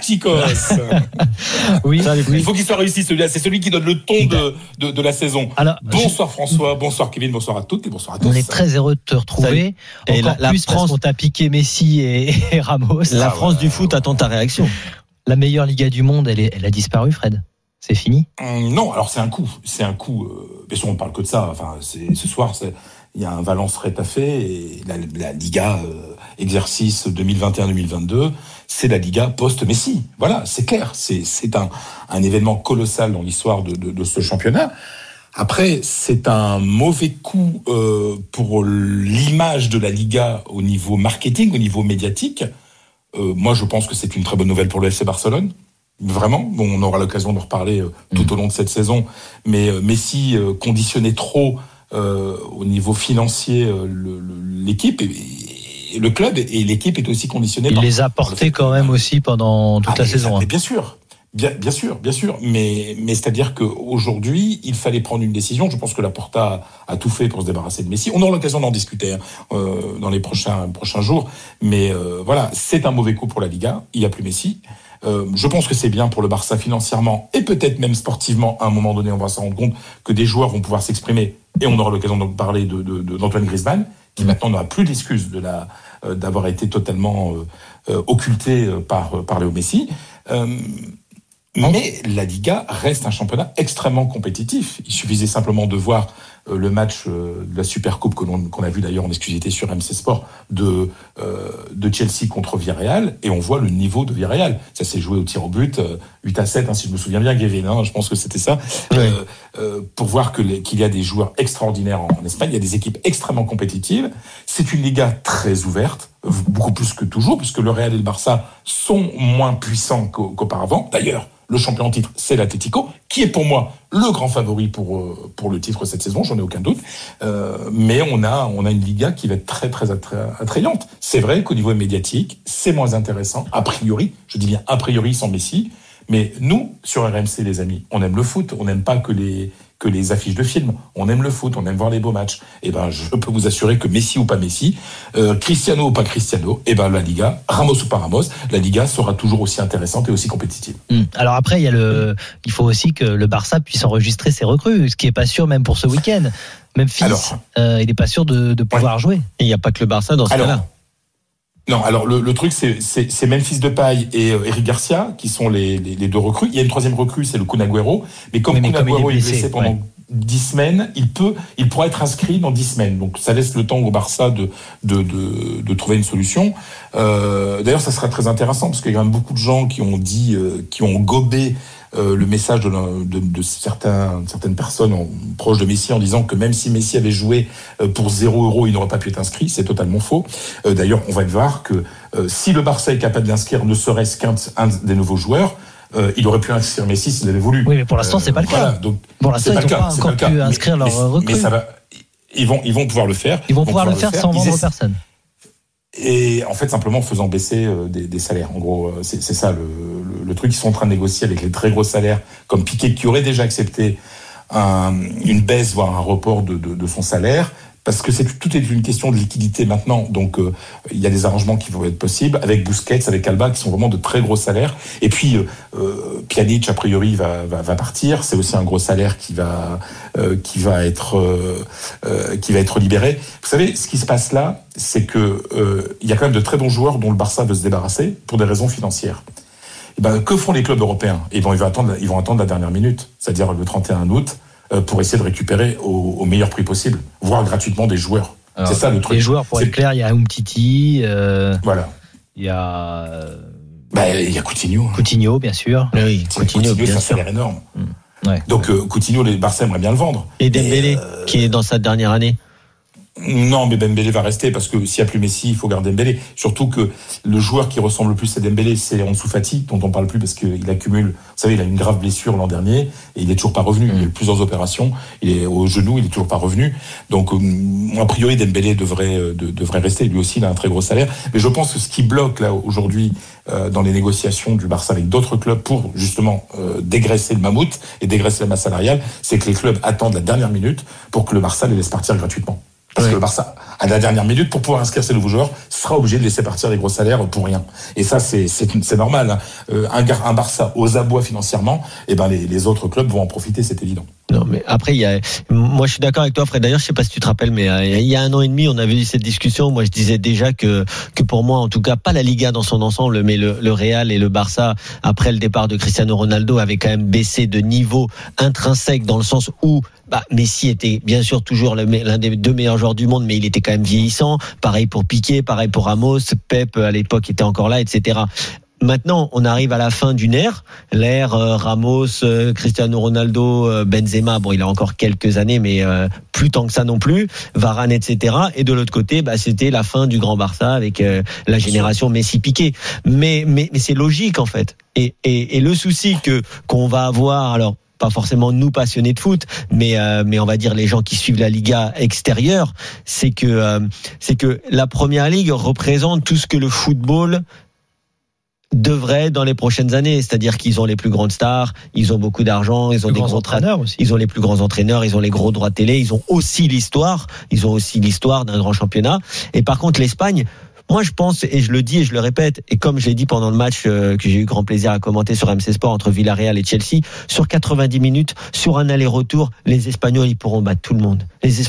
J: la
C: Oui,
J: Il faut qu'il soit réussi celui-là. C'est celui qui donne le ton de, de, de la saison.
C: Alors,
J: Bonsoir François, bonsoir Kevin, bonsoir à toutes et bonsoir à tous.
C: on est très heureux de te retrouver.
D: Et
C: Encore
D: la- la
C: plus parce
D: France-
C: qu'on t'a piqué Messi et, et Ramos.
D: La
J: Ah,
D: France du foot attend ta réaction.
C: La meilleure Liga du monde, elle, est- elle a disparu, Fred. C'est fini.
J: Hum, Non, alors c'est un coup. C'est un coup. Euh, bien sûr, on parle que de ça. Enfin, ce soir, il y a un Valence rétafé et la, la Liga euh, exercice 2021-2022, c'est la Liga post-Messi. Voilà, c'est clair. C'est un, un événement colossal dans l'histoire de, de, de ce championnat. Après, c'est un mauvais coup euh, pour l'image de la Liga au niveau marketing, au niveau médiatique. Euh, moi, je pense que c'est une très bonne nouvelle pour le FC Barcelone. Vraiment, bon, on aura l'occasion de reparler euh, tout au long de cette saison. Mais Messi conditionnait trop au niveau financier l'équipe et, et le club et l'équipe est aussi conditionnée.
C: Il
J: par-
C: les a portés quand même aussi pendant toute
J: ah,
C: la
J: mais
C: saison.
J: ça-
C: hein.
J: mais bien sûr, bien, bien sûr, bien sûr. Mais, mais c'est-à-dire qu'aujourd'hui, il fallait prendre une décision. Je pense que la Porta a tout fait pour se débarrasser de Messi. On aura l'occasion d'en discuter hein, euh, dans les prochains, prochains jours. Mais euh, voilà, c'est un mauvais coup pour la Liga. Il n'y a plus Messi. Euh, je pense que c'est bien pour le Barça financièrement et peut-être même sportivement. À un moment donné, on va se rendre compte que des joueurs vont pouvoir s'exprimer et on aura l'occasion d'en parler de, de, de- d'Antoine Griezmann, qui maintenant n'aura plus d'excuses de la euh, d'avoir été totalement euh, euh, occulté par par Léo Messi. Euh, mais la Liga reste un championnat extrêmement compétitif. Il suffisait simplement de voir le match euh, de la Super Coupe que l'on- qu'on a vu d'ailleurs en exclusivité sur MC Sport de, euh, de Chelsea contre Villarreal et on voit le niveau de Villarreal. Ça s'est joué au tir au but, euh, 8 à 7, hein, si je me souviens bien, Gavin, hein, je pense que c'était ça. Euh, euh, pour voir qu'il y a des joueurs extraordinaires en, en Espagne, il y a des équipes extrêmement compétitives. C'est une Liga très ouverte, beaucoup plus que toujours, puisque le Real et le Barça sont moins puissants qu'au- qu'auparavant. D'ailleurs, le champion en titre, c'est l'Atlético, qui est pour moi le grand favori pour, euh, pour le titre cette saison, j'en ai aucun doute. Euh, mais on a, on a une Liga qui va être très, très attra- attrayante. C'est vrai qu'au niveau médiatique, c'est moins intéressant, a priori, je dis bien a priori sans Messi. Mais nous, sur RMC, les amis, on aime le foot, on n'aime pas que les, que les affiches de films. On aime le foot, on aime voir les beaux matchs. Et ben, je peux vous assurer que Messi ou pas Messi, euh, Cristiano ou pas Cristiano, et ben la Liga, Ramos ou pas Ramos, la Liga sera toujours aussi intéressante et aussi compétitive.
C: Hmm. Alors après, il y a le, il faut aussi que le Barça puisse enregistrer ses recrues, ce qui est pas sûr même pour ce week-end. Memphis,
J: Alors.
C: euh, il est pas sûr de, de pouvoir jouer.
D: Et il n'y a pas que le Barça dans ce
J: Alors,
D: cas-là.
J: Non, alors le, le truc, c'est- Memphis Depay et euh, Eric Garcia qui sont les, les, les deux recrues. Il y a une troisième recrue, c'est le Kun Agüero. Mais comme
C: mais
J: Kun
C: comme il est
J: Agüero est
C: blessé,
J: blessé pendant
C: ouais.
J: dix semaines, il peut, il pourra être inscrit dans dix semaines. Donc ça laisse le temps au Barça de de, de, de trouver une solution. Euh, D'ailleurs, ça sera très intéressant parce qu'il y a quand même beaucoup de gens qui ont dit, euh, qui ont gobé euh, le message de, la- de, de certains, certaines personnes en- proches de Messi en disant que même si Messi avait joué euh, pour 0 euros, il n'aurait pas pu être inscrit. C'est totalement faux. Euh, D'ailleurs, on va voir que euh, si le Barça est capable d'inscrire ne serait-ce qu'un un des nouveaux joueurs, euh, il aurait pu inscrire Messi s'il avait voulu.
C: Oui, mais pour l'instant,
J: Euh,
C: c'est pas le
J: voilà,
C: cas.
J: donc,
C: Pour l'instant, ils n'ont
J: le
C: pas encore
J: le
C: pu
J: Mais-
C: inscrire
J: mais,
C: leurs recrues.
J: Mais ça va. Ils vont, ils vont pouvoir le faire.
C: Ils vont pouvoir le
J: pouvoir
C: faire sans vendre personne.
J: Et en fait, simplement en faisant baisser euh, des, salaires. En gros, euh, c'est ça le, le, le truc. Ils sont en train de négocier avec les très gros salaires, comme Piquet, qui aurait déjà accepté un- une baisse, voire un report de, de, de son salaire. Parce que c'est tout est une question de liquidité maintenant, donc euh, il y a des arrangements qui vont être possibles avec Busquets, avec Alba, qui sont vraiment de très gros salaires. Et puis euh, euh, Pjanic a priori va, va, va partir, c'est aussi un gros salaire qui va euh, qui va être euh, euh, qui va être libéré. Vous savez, ce qui se passe là, c'est que il y a quand même de très bons joueurs dont le Barça veut se débarrasser pour des raisons financières. Eh ben, que font les clubs européens? Eh ben, ils vont attendre, ils vont attendre la dernière minute, c'est-à-dire le 31 août, pour essayer de récupérer au, au meilleur prix possible, voire gratuitement des joueurs. C'est ça le truc.
C: Les joueurs, pour
J: C'est-
C: être clair, il y a Umtiti, euh,
J: Voilà.
C: il y a euh,
J: Bah, il y a Coutinho.
C: Coutinho, bien sûr.
D: Oui,
J: Coutinho,
D: Coutinho, bien
J: un
D: sûr.
J: énorme.
C: Ouais.
J: Donc euh, Coutinho, les Barça aimeraient bien le vendre.
D: Et Dembélé, qui est dans sa dernière année.
J: Non, mais Dembélé va rester parce que s'il n'y a plus Messi, il faut garder Dembélé. Surtout que le joueur qui ressemble le plus à Dembélé, c'est Ansu Fati, dont on parle plus parce qu'il accumule. Vous savez, il a une grave blessure l'an dernier et il est toujours pas revenu. Il a eu plusieurs opérations. Il est au genou, il est toujours pas revenu. Donc, euh, a priori, Dembélé devrait euh, de- devrait rester. Lui aussi, il a un très gros salaire. Mais je pense que ce qui bloque là aujourd'hui euh, dans les négociations du Barça avec d'autres clubs pour justement euh, dégraisser le mammouth et dégraisser la masse salariale, c'est que les clubs attendent la dernière minute pour que le Barça les laisse partir gratuitement. Parce
D: Ouais.
J: que le Barça, à la dernière minute, pour pouvoir inscrire ses nouveaux joueurs, sera obligé de laisser partir les gros salaires pour rien. Et ça, c'est normal. hein. Euh, un, Barça aux abois financièrement, et ben les, autres clubs vont en profiter, c'est évident.
D: Non, mais après, moi, je suis d'accord avec toi, Fred. D'ailleurs, je sais pas si tu te rappelles, mais euh, il y a un an et demi, on avait eu cette discussion. Moi, je disais déjà que, que pour moi, en tout cas, pas la Liga dans son ensemble, mais le, Real et le Barça, après le départ de Cristiano Ronaldo, avaient quand même baissé de niveau intrinsèque dans le sens où, bah, Messi était bien sûr toujours l'un des deux meilleurs joueurs du monde, mais il était quand même vieillissant. Pareil pour Piqué, pareil pour Ramos, Pep à l'époque était encore là, etc Maintenant, on arrive à la fin d'une ère, l'ère euh, Ramos, euh, Cristiano Ronaldo, euh, Benzema. Bon, il a encore quelques années, mais plus tant que ça non plus. Varane, etc. Et de l'autre côté, bah, c'était la fin du Grand Barça avec la génération Messi-Piqué. Mais, mais, mais c'est logique en fait. Et, et, et le souci que qu'on va avoir, alors pas forcément nous passionnés de foot, mais euh, mais on va dire les gens qui suivent la Liga extérieure, c'est que euh, c'est que la Première Ligue représente tout ce que le football devrait dans les prochaines années, c'est-à-dire qu'ils ont les plus grandes stars, ils ont beaucoup d'argent, ils ont
C: Les
D: des
C: grands entraîneurs aussi.
D: ils ont les plus grands entraîneurs, ils ont les gros droits de télé, ils ont aussi l'histoire, ils ont aussi l'histoire d'un grand championnat. Et par contre, l'Espagne, moi je pense, et je le dis et je le répète, et comme je l'ai dit pendant le match euh, que j'ai eu grand plaisir à commenter sur MC Sport entre Villarreal et Chelsea, sur 90 minutes, sur un aller-retour, les Espagnols ils pourront battre tout le monde.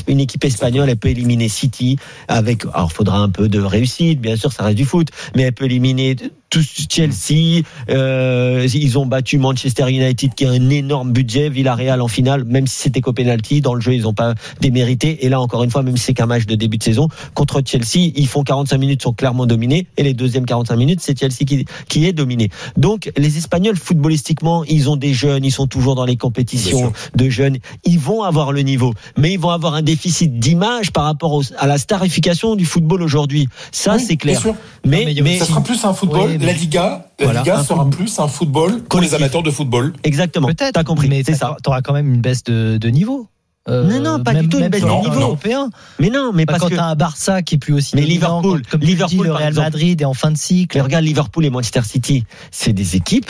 D: Une équipe espagnole, elle peut éliminer City avec, alors faudra un peu de réussite, bien sûr, ça reste du foot, mais elle peut éliminer tout Chelsea. euh, ils ont battu Manchester United qui a un énorme budget, Villarreal en finale, même si c'était qu'au penalty, dans le jeu ils n'ont pas démérité. Et là encore une fois, même si c'est qu'un match de début de saison, contre Chelsea, ils font 45 minutes, sont clairement dominés, et les deuxièmes 45 minutes, c'est Chelsea qui, qui est dominé. Donc les Espagnols footballistiquement, ils ont des jeunes, ils sont toujours dans les compétitions de jeunes, ils vont avoir le niveau, mais ils vont avoir un déficit d'image par rapport au- à la starification du football aujourd'hui. Ça
J: Oui,
D: c'est clair.
J: bien sûr.
D: Mais,
C: Non, mais
D: mais
J: Ça sera plus un football.
C: Oui, mais-
J: La Liga, la
D: Voilà,
J: Liga
D: un
J: sera
D: football.
J: plus un football pour les amateurs de football.
D: exactement.
C: Peut-être.
D: T'as compris.
C: Mais
D: C'est ça.
C: T'auras quand même une baisse de, de niveau. Euh,
D: Non, non, pas
C: même-
D: du tout une
C: même
D: baisse
J: de niveau.
C: européen.
D: Mais non, mais
C: Bah,
D: parce
C: quand
D: que
C: t'as un Barça qui est plus aussi
D: Mais Liverpool,
C: quand- comme
D: Liverpool,
C: dis, le Real. Madrid est en fin de cycle.
D: Mais regarde Liverpool et Manchester City, c'est des équipes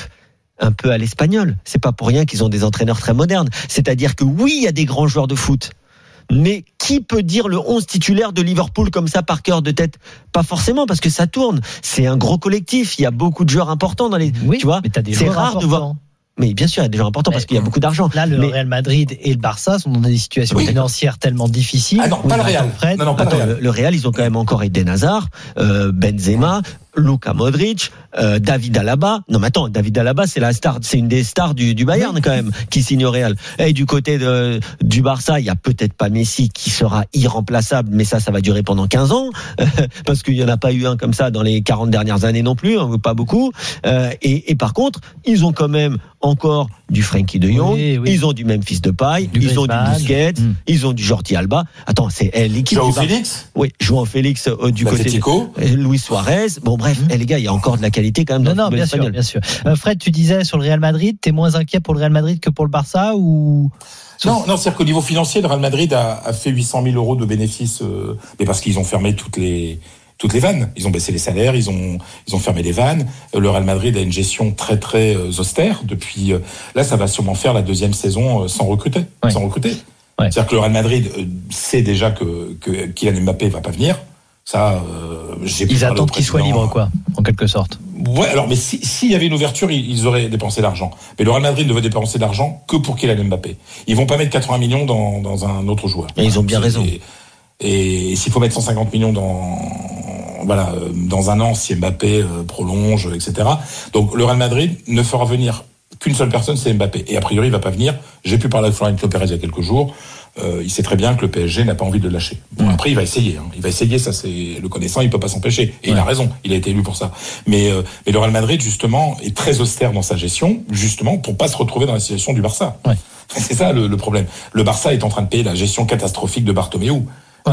D: un peu à l'espagnol. C'est pas pour rien qu'ils ont des entraîneurs très modernes. C'est-à-dire que oui, il y a des grands joueurs de foot. Mais qui peut dire le 11 titulaire de Liverpool comme ça par cœur de tête? Pas forcément parce que ça tourne. C'est un gros collectif. Il y a beaucoup de joueurs importants dans les.
C: Oui,
D: tu vois
C: mais t'as des
D: c'est
C: joueurs
D: rare de voir-
C: importants.
D: Mais bien sûr, il y a des joueurs importants parce qu'il y a beaucoup d'argent.
C: Là, le
D: Mais-
C: Real Madrid et le Barça sont dans des situations
J: Oui.
C: financières tellement difficiles.
J: Ah non, pas le Real.
C: Fred,
J: Non, non, pas le
D: Attends,
J: Real.
D: le, le Real, ils ont quand même encore Eden Hazard, euh, Benzema, Luka Modric, euh, David Alaba. Non, mais attends, David Alaba, c'est la star, c'est une des stars du, du Bayern quand même, qui signe au Real. Et du côté de, du Barça, il y a peut-être pas Messi qui sera irremplaçable, mais ça, ça va durer pendant 15 ans, parce qu'il y en a pas eu un comme ça dans les 40 dernières années non plus, hein, pas beaucoup. Euh, et, et par contre, ils ont quand même encore du Frankie de Jong,
C: Oui, oui.
D: ils ont du Memphis de paille,
C: Du
D: ils ont du. Busquets,
C: Mm.
D: ils ont du Jordi Alba. Attends, c'est l'équipe Barça.
J: Félix,
D: Oui, jouant Félix euh, du côté
J: l'Atlético.
D: de Luis Suarez. Bon, bref,
C: Mhm.
D: eh, les gars, il y a encore de la qualité quand même dans
C: Non, non,
D: le football
C: bien sûr, bien sûr. Euh, Fred, tu disais sur le Real Madrid, t'es moins inquiet pour le Real Madrid que pour le Barça ou
J: Non, non, c'est-à-dire qu'au niveau financier, le Real Madrid a, a fait 800 000 euros de bénéfices, euh, mais parce qu'ils ont fermé toutes les toutes les vannes. Ils ont baissé les salaires, ils ont ils ont fermé les vannes. Euh, Le Real Madrid a une gestion très très euh, austère depuis. euh, là, ça va sûrement faire la deuxième saison euh, sans recruter,
C: Ouais.
J: sans recruter.
C: Ouais.
J: C'est-à-dire que le Real Madrid euh, sait déjà que que Kylian Mbappé va pas venir. Ça, euh,
C: ils attendent qu'il soit libre, quoi, en quelque sorte
J: Ouais, alors mais si- s'il y avait une ouverture, ils, auraient dépensé l'argent. Mais le Real Madrid ne veut dépenser d'argent que pour Kylian Mbappé. Ils vont pas mettre 80 millions dans, dans un autre joueur.
D: Et ils ont bien raison.
J: Et, et s'il faut mettre 150 millions dans voilà euh, dans un an si Mbappé euh, prolonge, etc. Donc le Real Madrid ne fera venir qu'une seule personne, c'est Mbappé. Et a priori, il va pas venir. J'ai pu parler avec Florentino Pérez il y a quelques jours. Euh, il sait très bien que le PSG n'a pas envie de le lâcher. Bon, après, il va essayer. hein. Il va essayer, ça c'est le connaissant, il peut pas s'empêcher. Et il a raison, il a été élu pour ça. Mais, euh, mais le Real Madrid, justement, est très austère dans sa gestion, justement, pour pas se retrouver dans la situation du Barça.
C: Ouais.
J: C'est ça le, le problème. Le Barça est en train de payer la gestion catastrophique de Bartomeu.
C: Ouais.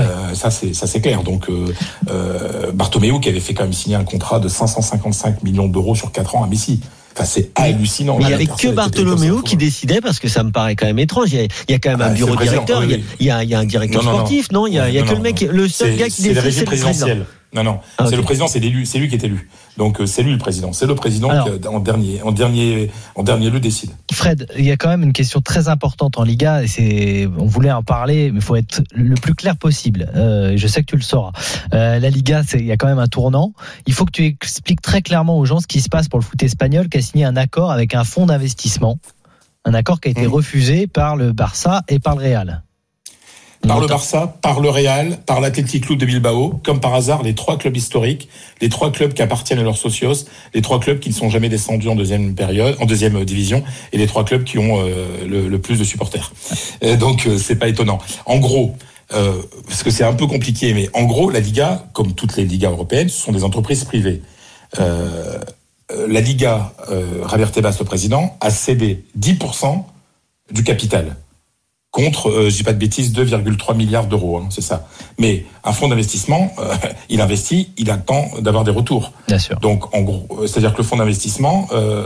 J: Euh, ça c'est ça c'est clair. Donc euh, euh, Bartomeu qui avait fait quand même signer un contrat de 555 millions d'euros sur 4 ans à Messi. Enfin c'est hallucinant.
D: Mais il n'y avait que Bartolomeo qui décidait parce que ça me paraît quand même étrange. Il y a, il y a quand même
J: Ah,
D: un
J: c'est
D: bureau directeur,
J: oui,
D: il y a-
J: oui.
D: il y a, il y a un directeur
J: Non, non, non.
D: sportif, non? Il y a, il y a
J: Non,
D: que le mec, le seul gars qui décide, c'est le président.
J: présidentiel. Non, non,
D: Ah,
J: c'est le président, c'est l'élu, c'est lui qui est élu. Donc euh, c'est lui le président, c'est le président
C: Alors.
J: qui en dernier, en dernier, en dernier lieu décide.
C: Fred, il y a quand même une question très importante en Liga et c'est, on voulait en parler, mais il faut être le plus clair possible. Euh, je sais que tu le sauras. Euh, la Liga, c'est, il y a quand même un tournant. Il faut que tu expliques très clairement aux gens ce qui se passe pour le foot espagnol, qui a signé un accord avec un fonds d'investissement, un accord qui a été
J: Mhm.
C: refusé par le Barça et par le Real.
J: Par le Barça, par le Real, par l'Athletic Club de Bilbao, comme par hasard, les trois clubs historiques, les trois clubs qui appartiennent à leurs socios, les trois clubs qui ne sont jamais descendus en deuxième période, en deuxième euh, division, et les trois clubs qui ont euh, le, le plus de supporters. Et donc euh, c'est pas étonnant. En gros, euh, parce que c'est un peu compliqué, mais en gros, la Liga, comme toutes les ligas européennes, ce sont des entreprises privées. Euh, euh, la Liga, euh, Javier Tebas, le président, a cédé 10% du capital contre, euh, je dis pas de bêtises, 2,3 milliards d'euros, hein, c'est ça. Mais un fonds d'investissement, euh, il investit, il attend d'avoir des retours.
C: Bien sûr.
J: Donc, en gros, euh, c'est-à-dire que le fonds d'investissement euh,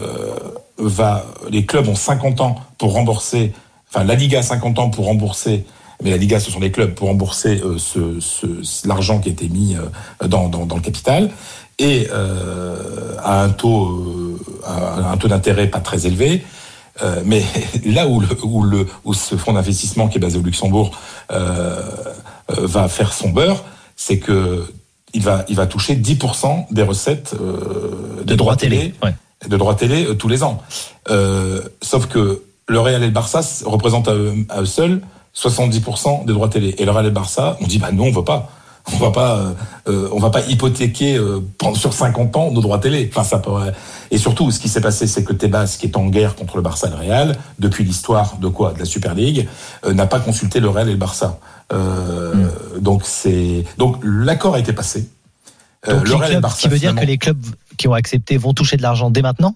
J: va, les clubs ont 50 ans pour rembourser, enfin, la Liga a 50 ans pour rembourser, mais la Liga, ce sont les clubs pour rembourser euh, ce, ce- l'argent qui a été mis euh, dans, dans, dans le capital et euh, à un taux, euh, à un taux d'intérêt pas très élevé. Euh, mais là où, le, où, le, où ce fonds d'investissement qui est basé au Luxembourg euh, euh, va faire son beurre, c'est que il va, il va toucher 10% des recettes euh, des droits télé,
C: Ouais.
J: de droits télé tous les ans. Sauf que le Real et le Barça représentent à eux, à eux seuls 70% des droits télé. Et le Real et le Barça, on dit bah non, on veut pas. On va pas, euh, euh, on va pas hypothéquer euh, sur 50 ans nos droits télé. Enfin, ça pourrait. Et surtout, ce qui s'est passé, c'est que Tebas, qui est en guerre contre le Barça et le Real depuis l'histoire de quoi, de la Super League, euh, n'a pas consulté le Real et le Barça. Euh, Donc c'est, donc l'accord a été passé.
C: Donc
J: le
C: les
J: Real et le
C: clubs,
J: Barça,
C: qui veut dire
J: finalement-
C: que les clubs qui ont accepté vont toucher de l'argent dès maintenant?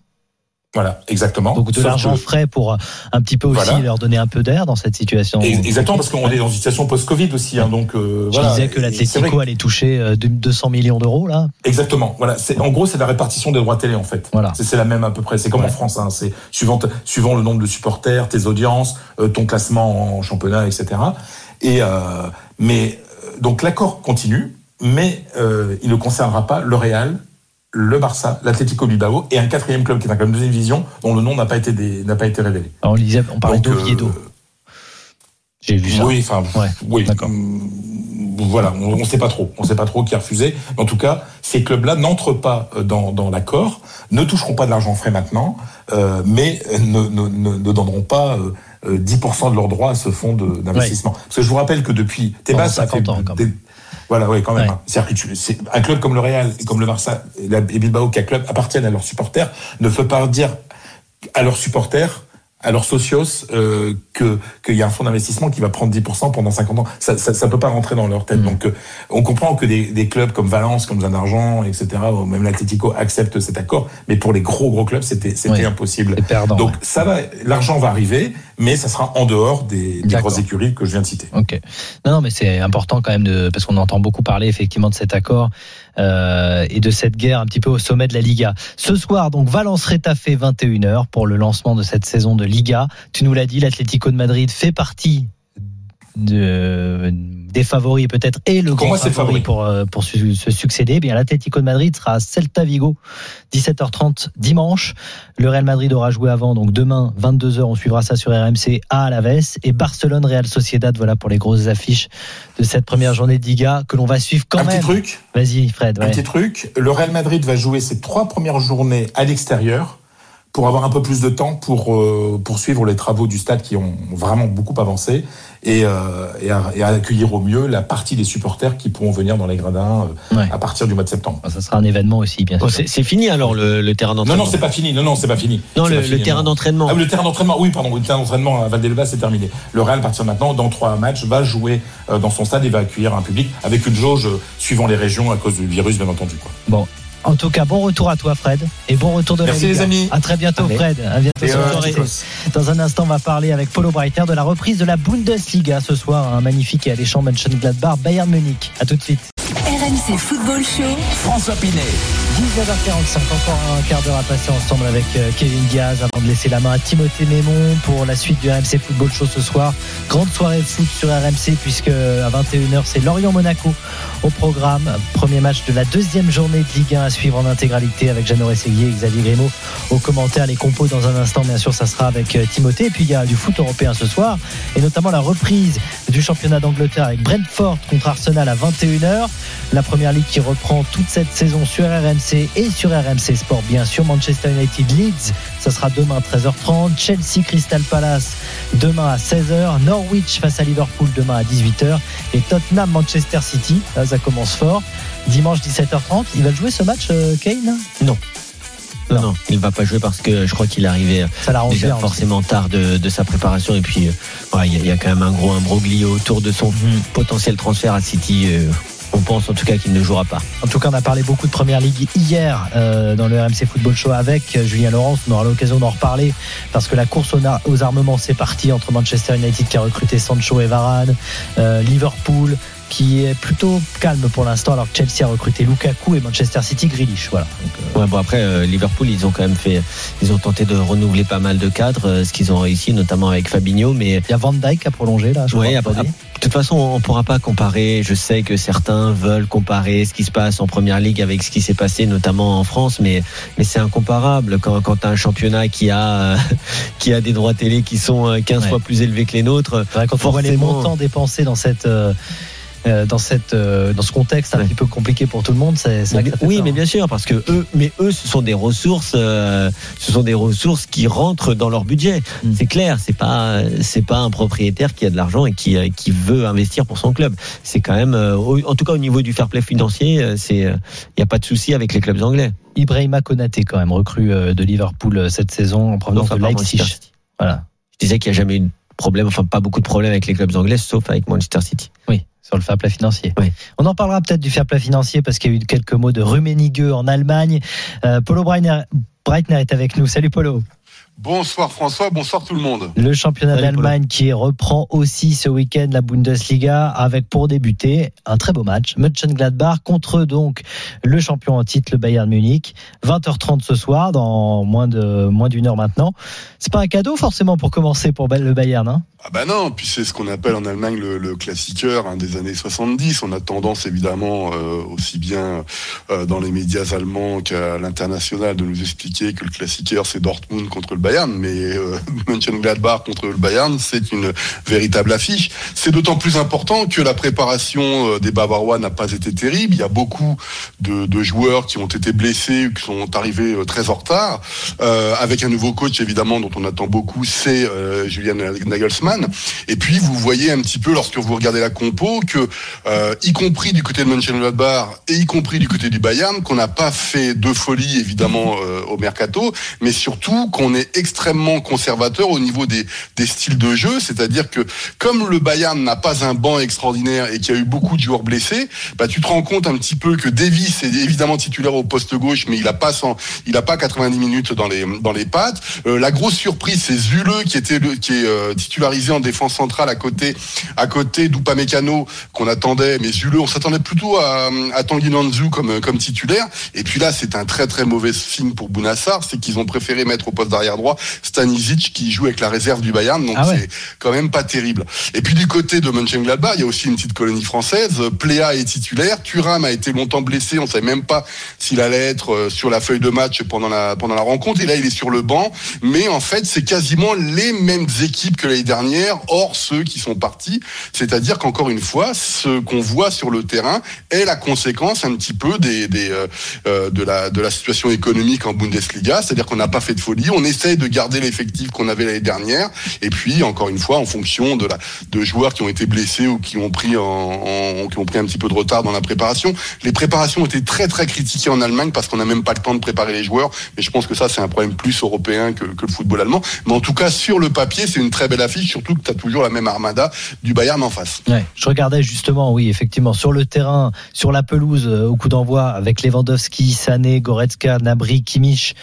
J: Voilà, exactement.
C: Donc de l'argent
J: que-
C: frais pour euh, un petit peu aussi
J: Voilà.
C: leur donner un peu d'air dans cette situation.
J: Ex- Exactement, parce qu'on est dans une situation post-Covid aussi. Hein, donc, euh,
C: Je
J: voilà.
C: disais que l'Atlético allait toucher euh, deux- 200 millions d'euros là.
J: Exactement. Voilà. En gros c'est la répartition des droits télé en fait.
C: Voilà.
J: C'est la même à peu près. C'est comme
C: Ouais.
J: en France. Hein. C'est suivant suivant le nombre de supporters, tes audiences, euh, ton classement en championnat, etc. Et euh, mais euh, donc l'accord continue, mais euh, il ne concernera pas le Real. Le Barça, l'Atlético Bilbao et un quatrième club qui est un club de deuxième division dont le nom n'a pas été dé- n'a pas été révélé.
C: Alors, on, lisait, on parlait
J: Donc, euh,
C: d'Oviedo. J'ai vu ça.
J: Oui, enfin,
C: Ouais,
J: oui.
C: d'accord.
J: Hum, Voilà, on ne sait pas trop. On sait pas trop qui a refusé. En tout cas, ces clubs-là n'entrent pas euh, dans, dans l'accord, ne toucheront pas de l'argent frais maintenant, euh, mais ne, ne, ne, ne donneront pas euh, euh, 10% de leurs droits à ce fonds d'investissement. Parce que je vous rappelle que depuis Tebas,
C: 50
J: fait
C: ans.
J: Voilà, oui, quand même.
C: Ouais.
J: C'est-à-dire que tu- c'est- un club comme le Real et comme le Barça et Bilbao, qui club appartiennent à leurs supporters, ne peut pas dire à leurs supporters, à leurs socios, euh, que qu'il y a un fonds d'investissement qui va prendre 10% pendant 50 ans. Ça, ça, ça peut pas rentrer dans leur tête.
C: Mm.
J: Donc, euh, on comprend que des, des clubs comme Valence, comme Zan d'Argent, etc., ou même l'Atlético acceptent cet accord. Mais pour les gros gros clubs, c'était c'était
C: Oui.
J: impossible.
C: Perdant.
J: Donc
C: ouais.
J: ça va, l'argent va arriver, mais ça sera en dehors des, des grosses écuries que je viens de citer.
C: Ok. Non, non, mais c'est important quand même de parce qu'on entend beaucoup parler effectivement de cet accord euh, et de cette guerre un petit peu au sommet de la Liga. Ce soir, donc Valence Rétafé 21h pour le lancement de cette saison de Liga. Tu nous l'as dit, l'Atlético de Madrid fait partie de, des favoris peut-être et le grand favori
J: favori.
C: pour euh, pour se succéder. Eh Bien l'Atlético de Madrid sera à Celta Vigo 17h30 dimanche. Le Real Madrid aura joué avant donc demain 22h on suivra ça sur RMC à Alaves et Barcelone Real Sociedad voilà pour les grosses affiches de cette première journée de Liga que l'on va suivre quand
J: un
C: même.
J: petit truc,
C: Vas-y Fred.
J: Un
C: ouais.
J: petit truc, le Real Madrid va jouer ses trois premières journées à l'extérieur pour avoir un peu plus de temps pour euh, poursuivre les travaux du stade qui ont vraiment beaucoup avancé et, euh, et, à, et à accueillir au mieux la partie des supporters qui pourront venir dans les gradins euh,
C: Ouais.
J: à partir du mois de septembre.
C: Ça sera un événement aussi bien sûr.
D: c'est c'est fini alors le, le terrain
J: Non,
D: d'entraînement
J: non, c'est pas fini. Non, non, c'est pas fini.
D: Non, le,
J: pas fini,
D: le terrain
J: non.
D: d'entraînement.
J: Ah, oui, le terrain d'entraînement, oui, pardon, le terrain d'entraînement à Valdebebas, c'est terminé. Le Real, à partir de maintenant, dans trois matchs, va jouer euh, dans son stade et va accueillir un public avec une jauge euh, suivant les régions à cause du virus, bien entendu. Quoi.
C: Bon. En tout cas, bon retour à toi, Fred, et bon retour de
J: Merci,
C: la Liga.
J: les amis.
C: À très bientôt,
D: Allez.
C: Fred. À bientôt sur
J: euh.
C: Dans un instant, on va parler avec Paulo Breiter de la reprise de la Bundesliga ce soir. Un magnifique et alléchant Mönchengladbach, Bayern Munich. À tout de suite.
G: RMC Football Show.
B: François Pinet.
C: 19h45, encore un quart d'heure à passer ensemble avec euh, Kevin Diaz avant de laisser la main à Timothée Mémon pour la suite du RMC Football Show ce soir. Grande soirée de foot sur RMC puisque à 21h c'est Lorient-Monaco au programme. Premier match de la deuxième journée de Ligue 1 à suivre en intégralité avec Jeannot Rességuier et Xavier Grimaud au commentaire. Les compos dans un instant, bien sûr, ça sera avec euh, Timothée. Et puis il y a du foot européen ce soir et notamment la reprise du championnat d'Angleterre avec Brentford contre Arsenal à 21h. La première ligue qui reprend toute cette saison sur RMC et sur RMC Sport, bien sûr. Manchester United Leeds, ça sera demain 13h30. Chelsea Crystal Palace demain à 16h. Norwich face à Liverpool demain à 18h. Et Tottenham Manchester City, là ça commence fort. Dimanche 17h30. Il va jouer ce match, euh, Kane?
D: Non. Non, non, il va pas jouer parce que je crois qu'il est arrivé
C: Ça l'arrange
D: déjà
C: bien.
D: forcément tard de, de sa préparation et puis euh, ouais, il y, a- il y a quand même un gros imbroglio autour de son
C: Mhm.
D: potentiel transfert à City. euh, On pense en tout cas qu'il ne jouera pas.
C: En tout cas, on a parlé beaucoup de Première Ligue hier euh, dans le RMC Football Show avec euh, Julien Laurence. On aura l'occasion d'en reparler parce que la course aux, ar- aux armements c'est parti entre Manchester United qui a recruté Sancho et Varane, euh, Liverpool qui est plutôt calme pour l'instant alors que Chelsea a recruté Lukaku et Manchester City Grealish. Voilà. Donc, euh,
D: Ouais, bon après euh, Liverpool, ils ont quand même fait, ils ont tenté de renouveler pas mal de cadres, euh, ce qu'ils ont réussi, notamment avec Fabinho, mais
C: il y a Van Dijk qui a prolongé là. Je
D: Ouais,
C: crois, aujourd'hui.
D: De toute façon, on ne pourra pas comparer. Je sais que certains veulent comparer ce qui se passe en première ligue avec ce qui s'est passé notamment en France, mais, mais c'est incomparable quand, quand tu as un championnat qui a, qui a des droits télé qui sont euh, 15
C: Ouais.
D: fois plus élevés que les nôtres.
C: Quand on voit les
D: Forcément.
C: montants dépensés dans cette euh, dans cette euh, dans ce contexte un
D: Ouais.
C: petit peu compliqué pour tout le monde, c'est c'est ça fait
D: Oui,
C: peur,
D: mais
C: hein.
D: bien sûr, parce que eux, mais eux, ce sont des ressources, euh, ce sont des ressources qui rentrent dans leur budget.
C: Mm.
D: C'est clair, c'est pas, c'est pas un propriétaire qui a de l'argent et qui, euh, qui veut investir pour son club. C'est quand même, euh, en tout cas au niveau du fair play financier, c'est, il n'y a pas de souci avec les clubs anglais.
C: Ibrahima Konaté quand même recrue de Liverpool cette saison en provenance
D: Sauf
C: de Leipzig. Voilà.
D: Je disais qu'il n'y a jamais eu de problème, enfin pas beaucoup de problèmes avec les clubs anglais, sauf avec Manchester City.
C: Oui, sur le fair play financier.
D: Oui.
C: On en parlera peut-être du fair play financier parce qu'il y a eu quelques mots de Rummenigge en Allemagne. Euh, Polo Breitner, Breitner est avec nous. Salut Polo.
I: Bonsoir François, bonsoir tout le monde.
C: Le championnat d'Allemagne qui reprend aussi ce week-end la Bundesliga avec pour débuter un très beau match. Mönchengladbach contre donc le champion en titre, le Bayern Munich. 20h30 ce soir, dans moins de moins d'une heure maintenant. C'est pas un cadeau forcément pour commencer pour le Bayern, hein?
I: Ah bah non, puis c'est ce qu'on appelle en Allemagne le, le classiqueur hein, des années 70. On a tendance évidemment euh, aussi bien euh, dans les médias allemands qu'à l'international de nous expliquer que le classiqueur c'est Dortmund contre le Bayern, mais euh, Mönchengladbach contre le Bayern c'est une véritable affiche. C'est d'autant plus important que la préparation euh, des Bavarois n'a pas été terrible. Il y a beaucoup de, joueurs qui ont été blessés qui sont arrivés euh, très en retard. Euh, avec un nouveau coach évidemment dont on attend beaucoup, c'est Julian Nagelsmann. Et puis vous voyez un petit peu lorsque vous regardez la compo que, y compris du côté de Mönchengladbach et y compris du côté du Bayern, qu'on n'a pas fait de folie évidemment au mercato, mais surtout qu'on est extrêmement conservateur au niveau des, des styles de jeu, c'est-à-dire que comme le Bayern n'a pas un banc extraordinaire et qu'il y a eu beaucoup de joueurs blessés, bah, tu te rends compte un petit peu que Davis est évidemment titulaire au poste gauche, mais il a pas 100 il a pas 90 minutes dans les dans les pattes. Euh, la grosse surprise, c'est Zule qui était le, qui est euh, titularisé en défense centrale à côté à côté d'Upamecano qu'on attendait, mais Zule, on s'attendait plutôt à, à Tanguy Nanzu comme comme titulaire. Et puis là, c'est un très très mauvais signe pour Bounassar, c'est qu'ils ont préféré mettre au poste d'arrière droit Stanisic qui joue avec la réserve du Bayern, donc
C: Ah ouais.
I: c'est quand même pas terrible. Et puis du côté de Mönchengladbach, il y a aussi une petite colonie française. Pléa est titulaire. Thuram a été longtemps blessé. On savait même pas s'il allait être euh, sur la feuille de match pendant la pendant la rencontre. Et là, il est sur le banc. Mais en fait, c'est quasiment les mêmes équipes que l'année dernière, hors ceux qui sont partis. C'est-à-dire qu'encore une fois, ce qu'on voit sur le terrain est la conséquence un petit peu des, des euh, euh, de la de la situation économique en Bundesliga. C'est-à-dire qu'on n'a pas fait de folie. On de garder l'effectif qu'on avait l'année dernière. Et puis, encore une fois, en fonction de la de joueurs qui ont été blessés ou qui ont pris en, qui ont pris un petit peu de retard dans la préparation. Les préparations été très très critiquées en Allemagne parce qu'on n'a même pas le temps de préparer les joueurs. Mais je pense que ça c'est un problème plus européen que, que le football allemand. Mais en tout cas sur le papier c'est une très belle affiche, surtout que tu as toujours la même armada du Bayern en face.
C: Je regardais justement, oui, effectivement, sur le terrain, sur la pelouse, euh, au coup d'envoi, avec Lewandowski, Sané, Goretzka, Nabri, Kimmich,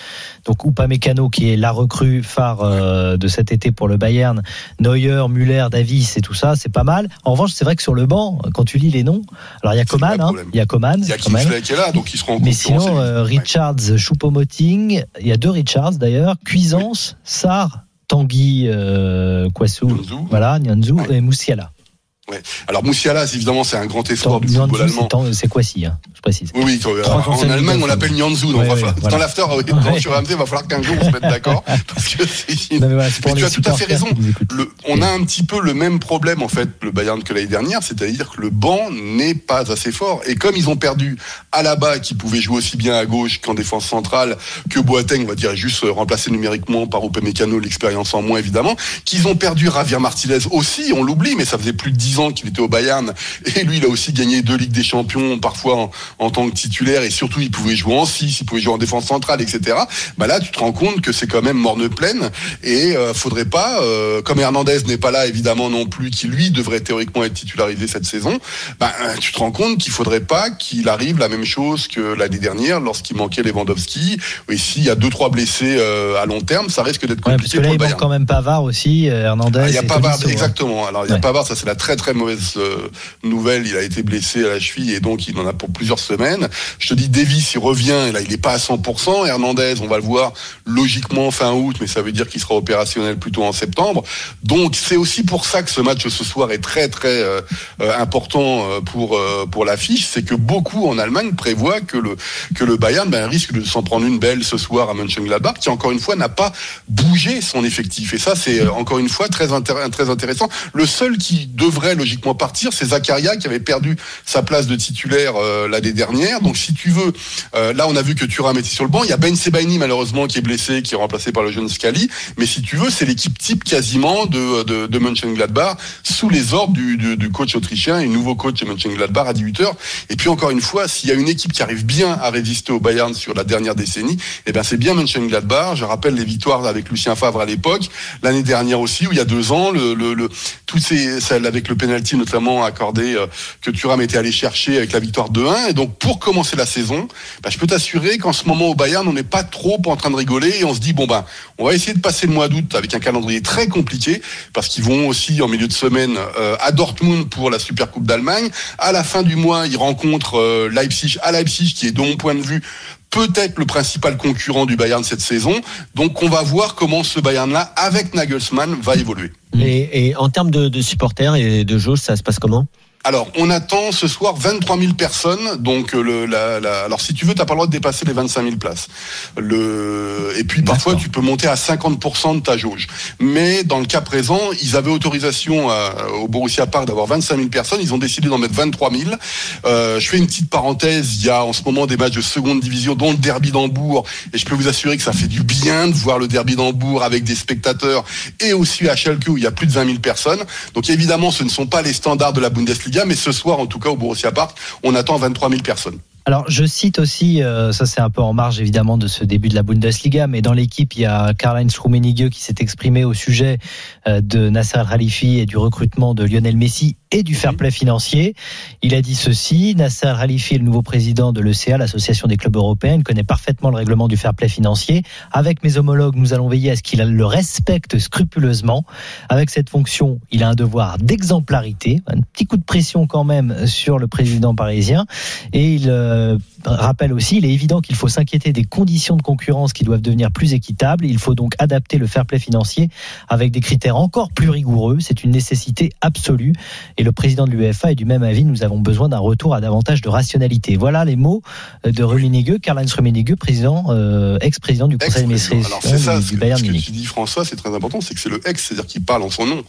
C: donc Upamecano qui est la recrue phare euh, de cet été pour le Bayern, Neuer, Müller, Davis et tout ça, c'est pas mal. En revanche, c'est vrai que sur le banc, quand tu lis les noms, alors il y a Coman, hein, il y a Coman,
I: Il y a. Kingsley qui est là, donc ils seront en
C: Mais sinon, euh. Richards, Choupo-Moting, il y a deux Richards d'ailleurs, Cuisance, Sarr, Tanguy, euh, voilà, Nyanzu
I: Ouais.
C: et Moussiala.
I: Ouais. Alors Moussiala, évidemment, c'est un grand espoir du football allemand.
C: c'est Kouassi, hein, je précise.
I: Oui, euh, en Allemagne, on l'appelle. Donc
C: voilà.
I: Dans l'after, euh, sur il va falloir qu'un jour on se mette d'accord. parce que tu as tout à fait raison. on a un petit peu le même problème en fait le Bayern que l'année dernière, c'est-à-dire que le banc n'est pas assez fort. Et comme ils ont perdu Alaba qui pouvait jouer aussi bien à gauche qu'en défense centrale, que Boateng, on va dire juste euh, remplacé numériquement par Upamecano, l'expérience en moins évidemment, qu'ils ont perdu Javier Martinez aussi, on l'oublie, mais ça faisait plus de dix ans qu'il était au Bayern et lui il a aussi gagné deux Ligues des Champions, parfois en, en tant que titulaire et surtout il pouvait jouer en 6, il pouvait jouer en défense centrale, etc. Bah là, tu te rends compte que c'est quand même morne pleine et euh, faudrait pas, euh, comme Hernandez n'est pas là évidemment non plus, qui lui devrait théoriquement être titularisé cette saison, bah, euh, tu te rends compte qu'il faudrait pas qu'il arrive la même chose que l'année dernière lorsqu'il manquait Lewandowski. Et s'il y a deux trois blessés euh, à long terme, ça risque d'être
C: Ouais,
I: compliqué
C: parce que là,
I: pour le
C: il manque quand même Pavard aussi, euh, Hernandez.
I: Ah, Il y a Pavard,
C: Tolisso, hein.
I: exactement. Alors il y a
C: Ouais.
I: Pavard, ça c'est la très très mauvaise euh, nouvelle. Il a été blessé à la cheville et donc il en a pour plusieurs Je te dis, Davis, il revient et là il est pas à 100%. Hernandez, on va le voir logiquement fin août, mais ça veut dire qu'il sera opérationnel plutôt en septembre. Donc c'est aussi pour ça que ce match ce soir est très très euh, euh, important euh, pour pour l'affiche, c'est que beaucoup en Allemagne prévoient que le que le Bayern ben, risque de s'en prendre une belle ce soir à Mönchengladbach, qui encore une fois n'a pas bougé son effectif. Et ça c'est encore une fois très très intéressant. Le seul qui devrait logiquement partir, c'est Zakaria qui avait perdu sa place de titulaire euh, l'année Donc si tu veux, euh, là on a vu que Thuram était sur le banc. Il y a Ben Sebaini malheureusement qui est blessé, qui est remplacé par le jeune Scali. Mais si tu veux, c'est l'équipe type quasiment de, de, de Mönchengladbach sous les ordres du, du, du coach autrichien et nouveau coach de Mönchengladbach à 18h. Et puis encore une fois, s'il y a une équipe qui arrive bien à résister au Bayern sur la dernière décennie, eh bien c'est bien Mönchengladbach. Je rappelle les victoires avec Lucien Favre à l'époque, l'année dernière aussi, où il y a deux ans, le, le, le toutes ces, celles avec le penalty notamment accordé euh, que Thuram était allé chercher avec la victoire 2-1. Et donc pour commencer la saison, bah, je peux t'assurer qu'en ce moment au Bayern, on n'est pas trop en train de rigoler et on se dit bon ben, on va essayer de passer le mois d'août avec un calendrier très compliqué parce qu'ils vont aussi en milieu de semaine euh, à Dortmund pour la Super Coupe d'Allemagne. À la fin du mois, ils rencontrent euh, Leipzig à Leipzig, qui est de mon point de vue peut-être le principal concurrent du Bayern cette saison. Donc on va voir comment ce Bayern-là, avec Nagelsmann, va évoluer.
D: Et, et en termes de, de supporters et de jauge, ça se passe comment?
I: Alors, on attend ce soir 23 000 personnes. Donc, euh, le, la, la- alors si tu veux, t'as pas le droit de dépasser les 25 000 places. Le, et puis parfois, tu peux monter à 50% de ta jauge. Mais dans le cas présent, ils avaient autorisation à- au Borussia Park d'avoir 25 000 personnes. Ils ont décidé d'en mettre 23 000. Euh, je fais une petite parenthèse. Il y a en ce moment des matchs de seconde division, dont le derby d'Hambourg. Et je peux vous assurer que ça fait du bien de voir le derby d'Hambourg avec des spectateurs et aussi à Schalke où il y a plus de 20 000 personnes. Donc évidemment, ce ne sont pas les standards de la Bundesliga, mais ce soir, en tout cas au Borussia Park, on attend 23 000 personnes.
C: Alors, je cite aussi, euh, ça c'est un peu en marge évidemment de ce début de la Bundesliga, mais dans l'équipe, il y a Karl-Heinz Rummenigge qui s'est exprimé au sujet euh, de Nasser Al-Khalifi et du recrutement de Lionel Messi et du fair play financier. Il a dit ceci, Nasser Al-Khalifi est le nouveau président de l'ECA, l'Association des clubs européens, il connaît parfaitement le règlement du fair play financier. Avec mes homologues, nous allons veiller à ce qu'il le respecte scrupuleusement. Avec cette fonction, il a un devoir d'exemplarité, un petit coup de pression quand même sur le président parisien. Et il euh, rappelle aussi, il est évident qu'il faut s'inquiéter des conditions de concurrence qui doivent devenir plus équitables. Il faut donc adapter le fair play financier avec des critères encore plus rigoureux. C'est une nécessité absolue. Et le président de l'UEFA est du même avis. Nous avons besoin d'un retour à davantage de rationalité. Voilà les mots de Rummenigge, Karl-Heinz Rummenigge, président, euh, ex-président du conseil
I: Ex-président. Alors c'est ça,
C: d'administration du,
I: ce
C: du
I: que,
C: Bayern
I: ce que
C: Munich.
I: tu dis François, c'est très important, c'est que c'est le ex, c'est-à-dire qu'il parle en son nom.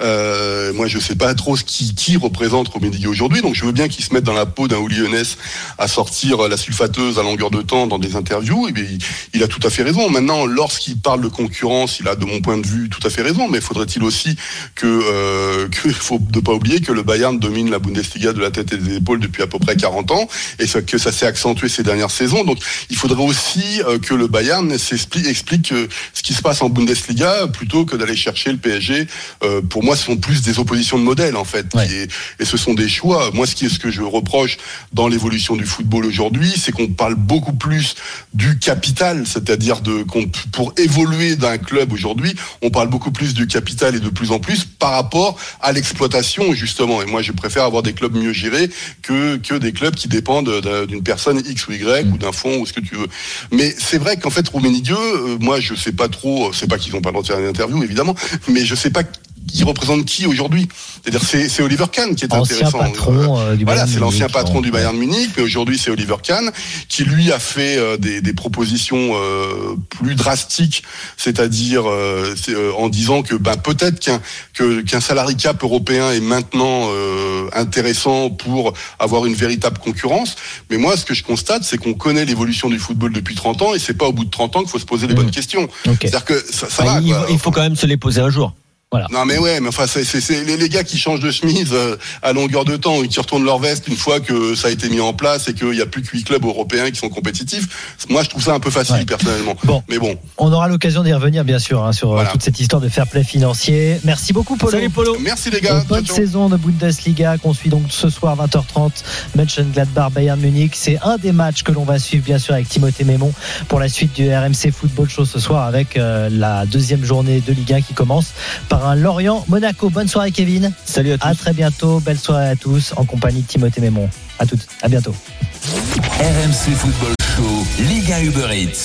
I: Euh, moi, je sais pas trop ce qui, qui représente Rummenigge aujourd'hui, donc je veux bien qu'il se mette dans la peau d'un Hoeneß à sortir la sulfateuse à longueur de temps dans des interviews. Et bien, il, il a tout à fait raison. Maintenant, lorsqu'il parle de concurrence, il a, de mon point de vue, tout à fait raison. Mais faudrait-il aussi que, euh, que faut ne pas oublier que le Bayern domine la Bundesliga de la tête et des épaules depuis à peu près 40 ans, et que ça s'est accentué ces dernières saisons. Donc, il faudrait aussi euh, que le Bayern explique euh, ce qui se passe en Bundesliga plutôt que d'aller chercher le PSG. Euh, pour moi, ce sont plus des oppositions de modèles en fait,
C: Ouais.
I: et, et ce sont des choix. Moi, ce qui est ce que je reproche dans l'évolution du football aujourd'hui, c'est qu'on parle beaucoup plus du capital, c'est-à-dire de pour évoluer d'un club aujourd'hui, on parle beaucoup plus du capital et de plus en plus par rapport à l'exploitation justement. Et moi, je préfère avoir des clubs mieux gérés que que des clubs qui dépendent d'un- d'une personne X ou Y ou d'un fonds ou ce que tu veux. Mais c'est vrai qu'en fait, Rummenigge, euh, moi, je sais pas trop. C'est pas qu'ils ont pas le droit de faire une interview, évidemment, mais je sais pas qui représente qui aujourd'hui. C'est-à-dire, c'est c'est Oliver Kahn qui est
C: Ancien
I: intéressant.
C: patron euh, du
I: Voilà, c'est l'ancien
C: Munich,
I: patron
C: bon.
I: du Bayern Munich, mais aujourd'hui c'est Oliver Kahn qui lui a fait euh, des, des propositions euh, plus drastiques, c'est-à-dire euh, c'est, euh, en disant que ben peut-être qu'un que- qu'un salary cap européen est maintenant euh, intéressant pour avoir une véritable concurrence. Mais moi, ce que je constate, c'est qu'on connaît l'évolution du football depuis 30 ans et c'est pas au bout de 30 ans qu'il faut se poser les
C: Mhm.
I: bonnes questions. C'est-à-dire que ça, ça
D: Bah,
I: va.
D: il,
I: quoi.
D: il faut quand même se les poser un jour.
C: Voilà.
I: Non mais ouais, mais enfin c'est c'est- c'est les, les gars qui changent de chemise euh, à longueur de temps et qui retournent leur veste une fois que ça a été mis en place et qu'il n'y a plus que huit clubs européens qui sont compétitifs. Moi je trouve ça un peu facile
C: Ouais.
I: personnellement.
C: Bon.
I: Mais bon,
C: On aura l'occasion d'y revenir, bien sûr, hein, sur euh,
I: Voilà.
C: toute cette histoire de fair play financier. Merci beaucoup, Polo.
D: Salut Polo.
I: merci les gars.
C: bonne
I: ciao.
C: saison de Bundesliga qu'on suit donc ce soir 20h30 Mönchengladbach Bayern Munich c'est un des matchs que l'on va suivre bien sûr avec Timothée Mémon pour la suite du RMC Football Show ce soir avec euh, la deuxième journée de Ligue 1 qui commence par Lorient Monaco. Bonne soirée Kevin.
D: Salut à tous.
C: à très bientôt. Belle soirée à tous en compagnie de Timothée Mémon. À toutes. À bientôt.
B: RMC Football Show, Liga Uber Eats.